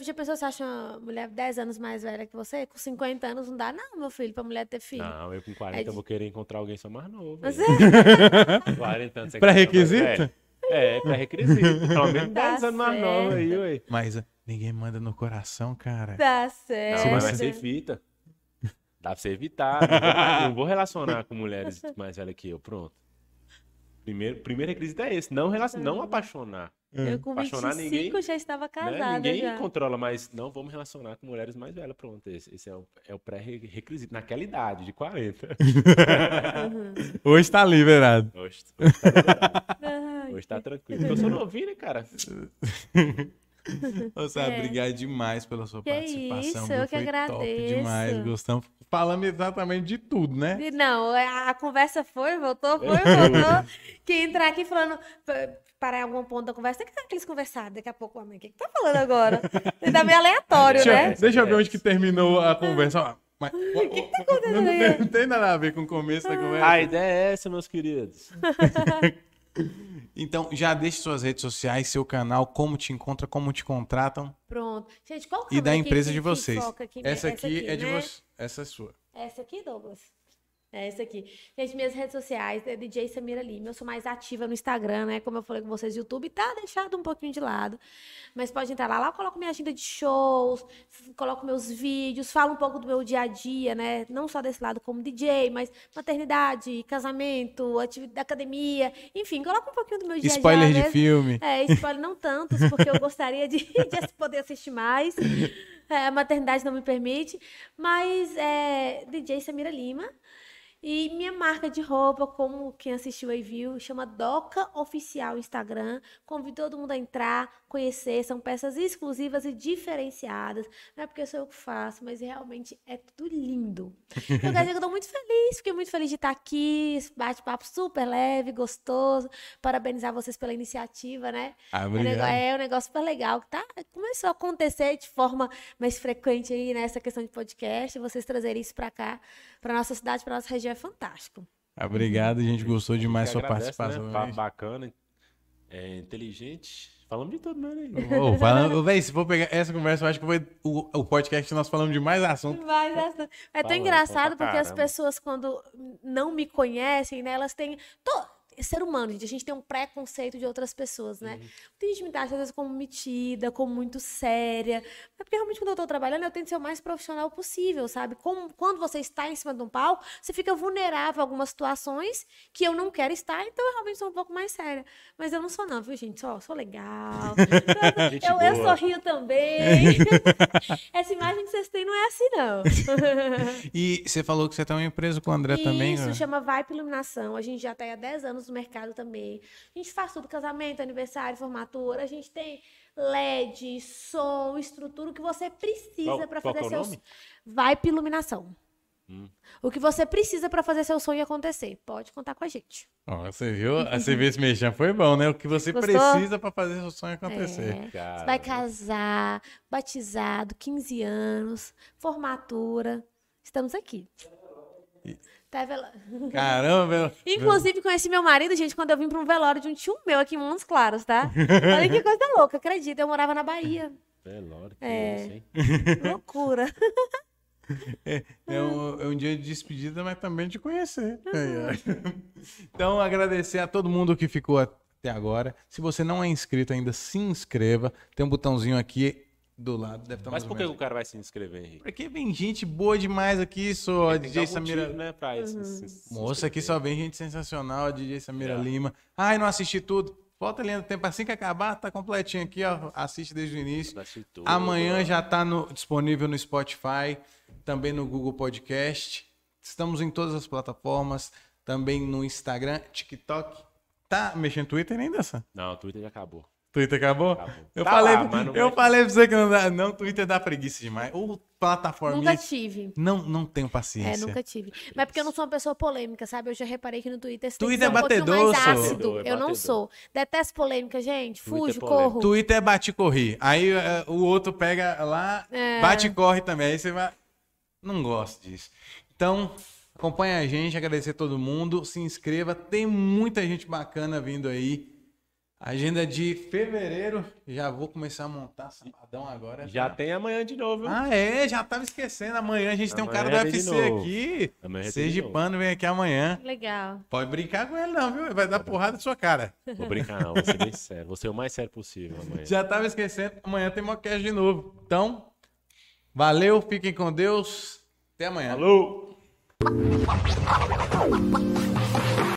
Já pensou se acha uma mulher 10 anos mais velha que você? Com 50 anos não dá, não, meu filho, pra mulher ter filho. Não, eu com 40 É de- eu vou querer encontrar alguém só mais novo. Você... velho. 40 anos. você quer Pré-requisito? É, pré-requisito. Pelo menos Tá 10 anos mais novo aí, ué. Mas uh, ninguém manda no coração, cara. Tá Não, certo. mas vai ser fita. Dá pra você evitar. Não vou, não vou relacionar com mulheres mais velhas que eu, pronto. Primeiro, primeiro requisito é esse, não, relacion... não apaixonar. Eu com Apaixonar 25 ninguém, já estava né? casada Ninguém já. controla, mas não vamos relacionar com mulheres mais velhas, pronto. Esse, esse é o, é o pré-requisito. Naquela idade, de 40. Hoje tá liberado. Hoje, hoje tá liberado. Ai, Hoje tá tranquilo. Eu sou novinho, né, cara? Ô, Sara, obrigado demais pela sua Que participação. isso, eu que Foi Top agradeço. demais, gostamos. Falando exatamente de tudo, né? Não, a a conversa foi, voltou, foi, voltou. Que entrar aqui falando, pa- parar em algum ponto da conversa, o que, que eles conversaram? Daqui a pouco, mãe, o que, que tá falando agora? Tá meio aleatório, Deixa, né? deixa eu ver onde que terminou a conversa. Mas, acontecendo não, aí? não tem nada a ver com o começo da conversa. A ideia é essa, meus queridos. Então, já deixe suas redes sociais, seu canal, como te encontra, como te contratam Pronto. Gente, qual e câmera da que- empresa que- de que vocês. aqui? Essa aqui é de né? você. Essa é sua. Essa aqui, Douglas? É essa aqui. Gente, minhas redes sociais é DJ Samira Lima. Eu sou mais ativa no Instagram, né? Como eu falei com vocês, YouTube tá deixado um pouquinho de lado. Mas pode entrar lá. Lá eu coloco minha agenda de shows, coloco meus vídeos, falo um pouco do meu dia a dia, né? Não só desse lado como DJ, mas maternidade, casamento, atividade, academia. Enfim, coloco um pouquinho do meu dia a dia. Spoiler de filme. É, spoiler não tantos, porque eu gostaria de, de poder assistir mais. É, a maternidade não me permite. Mas é DJ Samira Lima. E minha marca de roupa, como quem assistiu aí viu, chama Doca Oficial Instagram. Convido todo mundo a entrar, conhecer. São peças exclusivas e diferenciadas. Não é porque sou eu que faço, mas realmente é tudo lindo. Eu quero dizer que eu tô muito feliz, fiquei muito feliz de estar aqui. Esse bate-papo super leve, gostoso. Parabenizar vocês pela iniciativa, né? Ah, É um obrigado. É um negócio super legal que tá, começou a acontecer de forma mais frequente aí nessa questão de podcast. Vocês trazerem isso pra cá, pra nossa cidade, pra nossa região é fantástico. Ah, Obrigado, a gente gostou demais da Que sua agradece, participação. Né? Papo bacana, é, inteligente. Falamos de tudo, né? Ô, falando, véi, se for pegar essa conversa, eu acho que foi o, o podcast que nós falamos de mais assunto. Mas essa- é tão Fala, engraçado porque as pessoas, quando não me conhecem, né, elas têm. to- Ser humano, gente, a gente tem um preconceito de outras pessoas, né? Tem gente que me taxa, às vezes, como metida, como muito séria. Mas porque realmente, quando eu tô trabalhando, eu tento ser o mais profissional possível, sabe? Como, quando você está em cima de um palco, você fica vulnerável a algumas situações que eu não quero estar, então eu realmente sou um pouco mais séria. Mas eu não sou, não, viu, gente? Só, sou legal. Eu, eu boa. sorrio também. Essa imagem que vocês têm não é assim, não. E você falou que você tem uma empresa com o André também. Isso, né? chama Vibe Iluminação. A gente já está há 10 anos no mercado também. A gente faz tudo, casamento, aniversário, formatura. A gente tem LED, som, estrutura, o que você precisa Qual- para qual fazer que é o seu... nome? Vibe Iluminação. Hum. O que você precisa para fazer seu sonho acontecer. Pode contar com a gente. Você viu? Você viu esse mexão foi bom, né? O que você Gostou? precisa pra fazer seu sonho acontecer. É. Você vai casar, batizado, 15 anos, formatura. Estamos aqui. Tá vela- Caramba, velho. Inclusive, conheci meu marido, gente, quando eu vim para um velório de um tio meu aqui em Montes Claros, tá? Olha que coisa louca, acredita. Eu morava na Bahia. Velório, que É. isso, hein? Loucura. É um, é um dia de despedida, mas também de conhecer. Ó. Então, agradecer a todo mundo que ficou até agora. Se você não é inscrito ainda, se inscreva. Tem um botãozinho aqui do lado. Deve estar mais Mas por que o cara vai se inscrever, Henrique? Porque vem gente boa demais aqui, sou a Tem que DJ Samira. motivo, né, pra isso, Uhum. se- se Moça, aqui só vem gente sensacional, a DJ Samira É. Lima. Ai, não assisti tudo. Volta ali no tempo assim que acabar, tá completinho aqui, ó. Assiste desde o início. Assiste tudo, Amanhã ó. já tá no- disponível no Spotify, também no Google Podcast. Estamos em todas as plataformas, também no Instagram, TikTok. Tá mexendo no Twitter ainda, Sam? Não, o Twitter já acabou. Twitter acabou? Acabou. Eu, Tá falei, lá, eu falei pra você que não dá. Não, Twitter dá preguiça demais. Ou plataforma. nunca tive. Não, não tenho É, paciência. nunca tive. Mas porque eu não sou uma pessoa polêmica, sabe? Eu já reparei que no Twitter você Twitter tem que ser é um mais batedor, sou. ácido. Batedor, é eu não batedor. sou. Detesto polêmica, gente. Twitter Fujo, é corro. Twitter é bate e corri. Aí é, o outro pega lá, É. bate e corre também. Aí você vai. Não gosto disso. Então, acompanha a gente, agradecer a todo mundo. Se inscreva. Tem muita gente bacana vindo aí. Agenda de fevereiro. Já vou começar a montar sabadão agora. Já tem amanhã de novo, viu? Ah, é, já tava esquecendo. Amanhã a gente tem um cara do Amanhã UFC aqui. Amanhã Seja pano, vem aqui amanhã. Legal. Pode brincar com ele, não, viu? Vai dar porrada na sua cara. Vou brincar não, vou ser bem sério. Vou ser o mais sério possível amanhã. Já tava esquecendo. Amanhã tem Mockcast de novo. Então, valeu, fiquem com Deus. Até amanhã. Falou!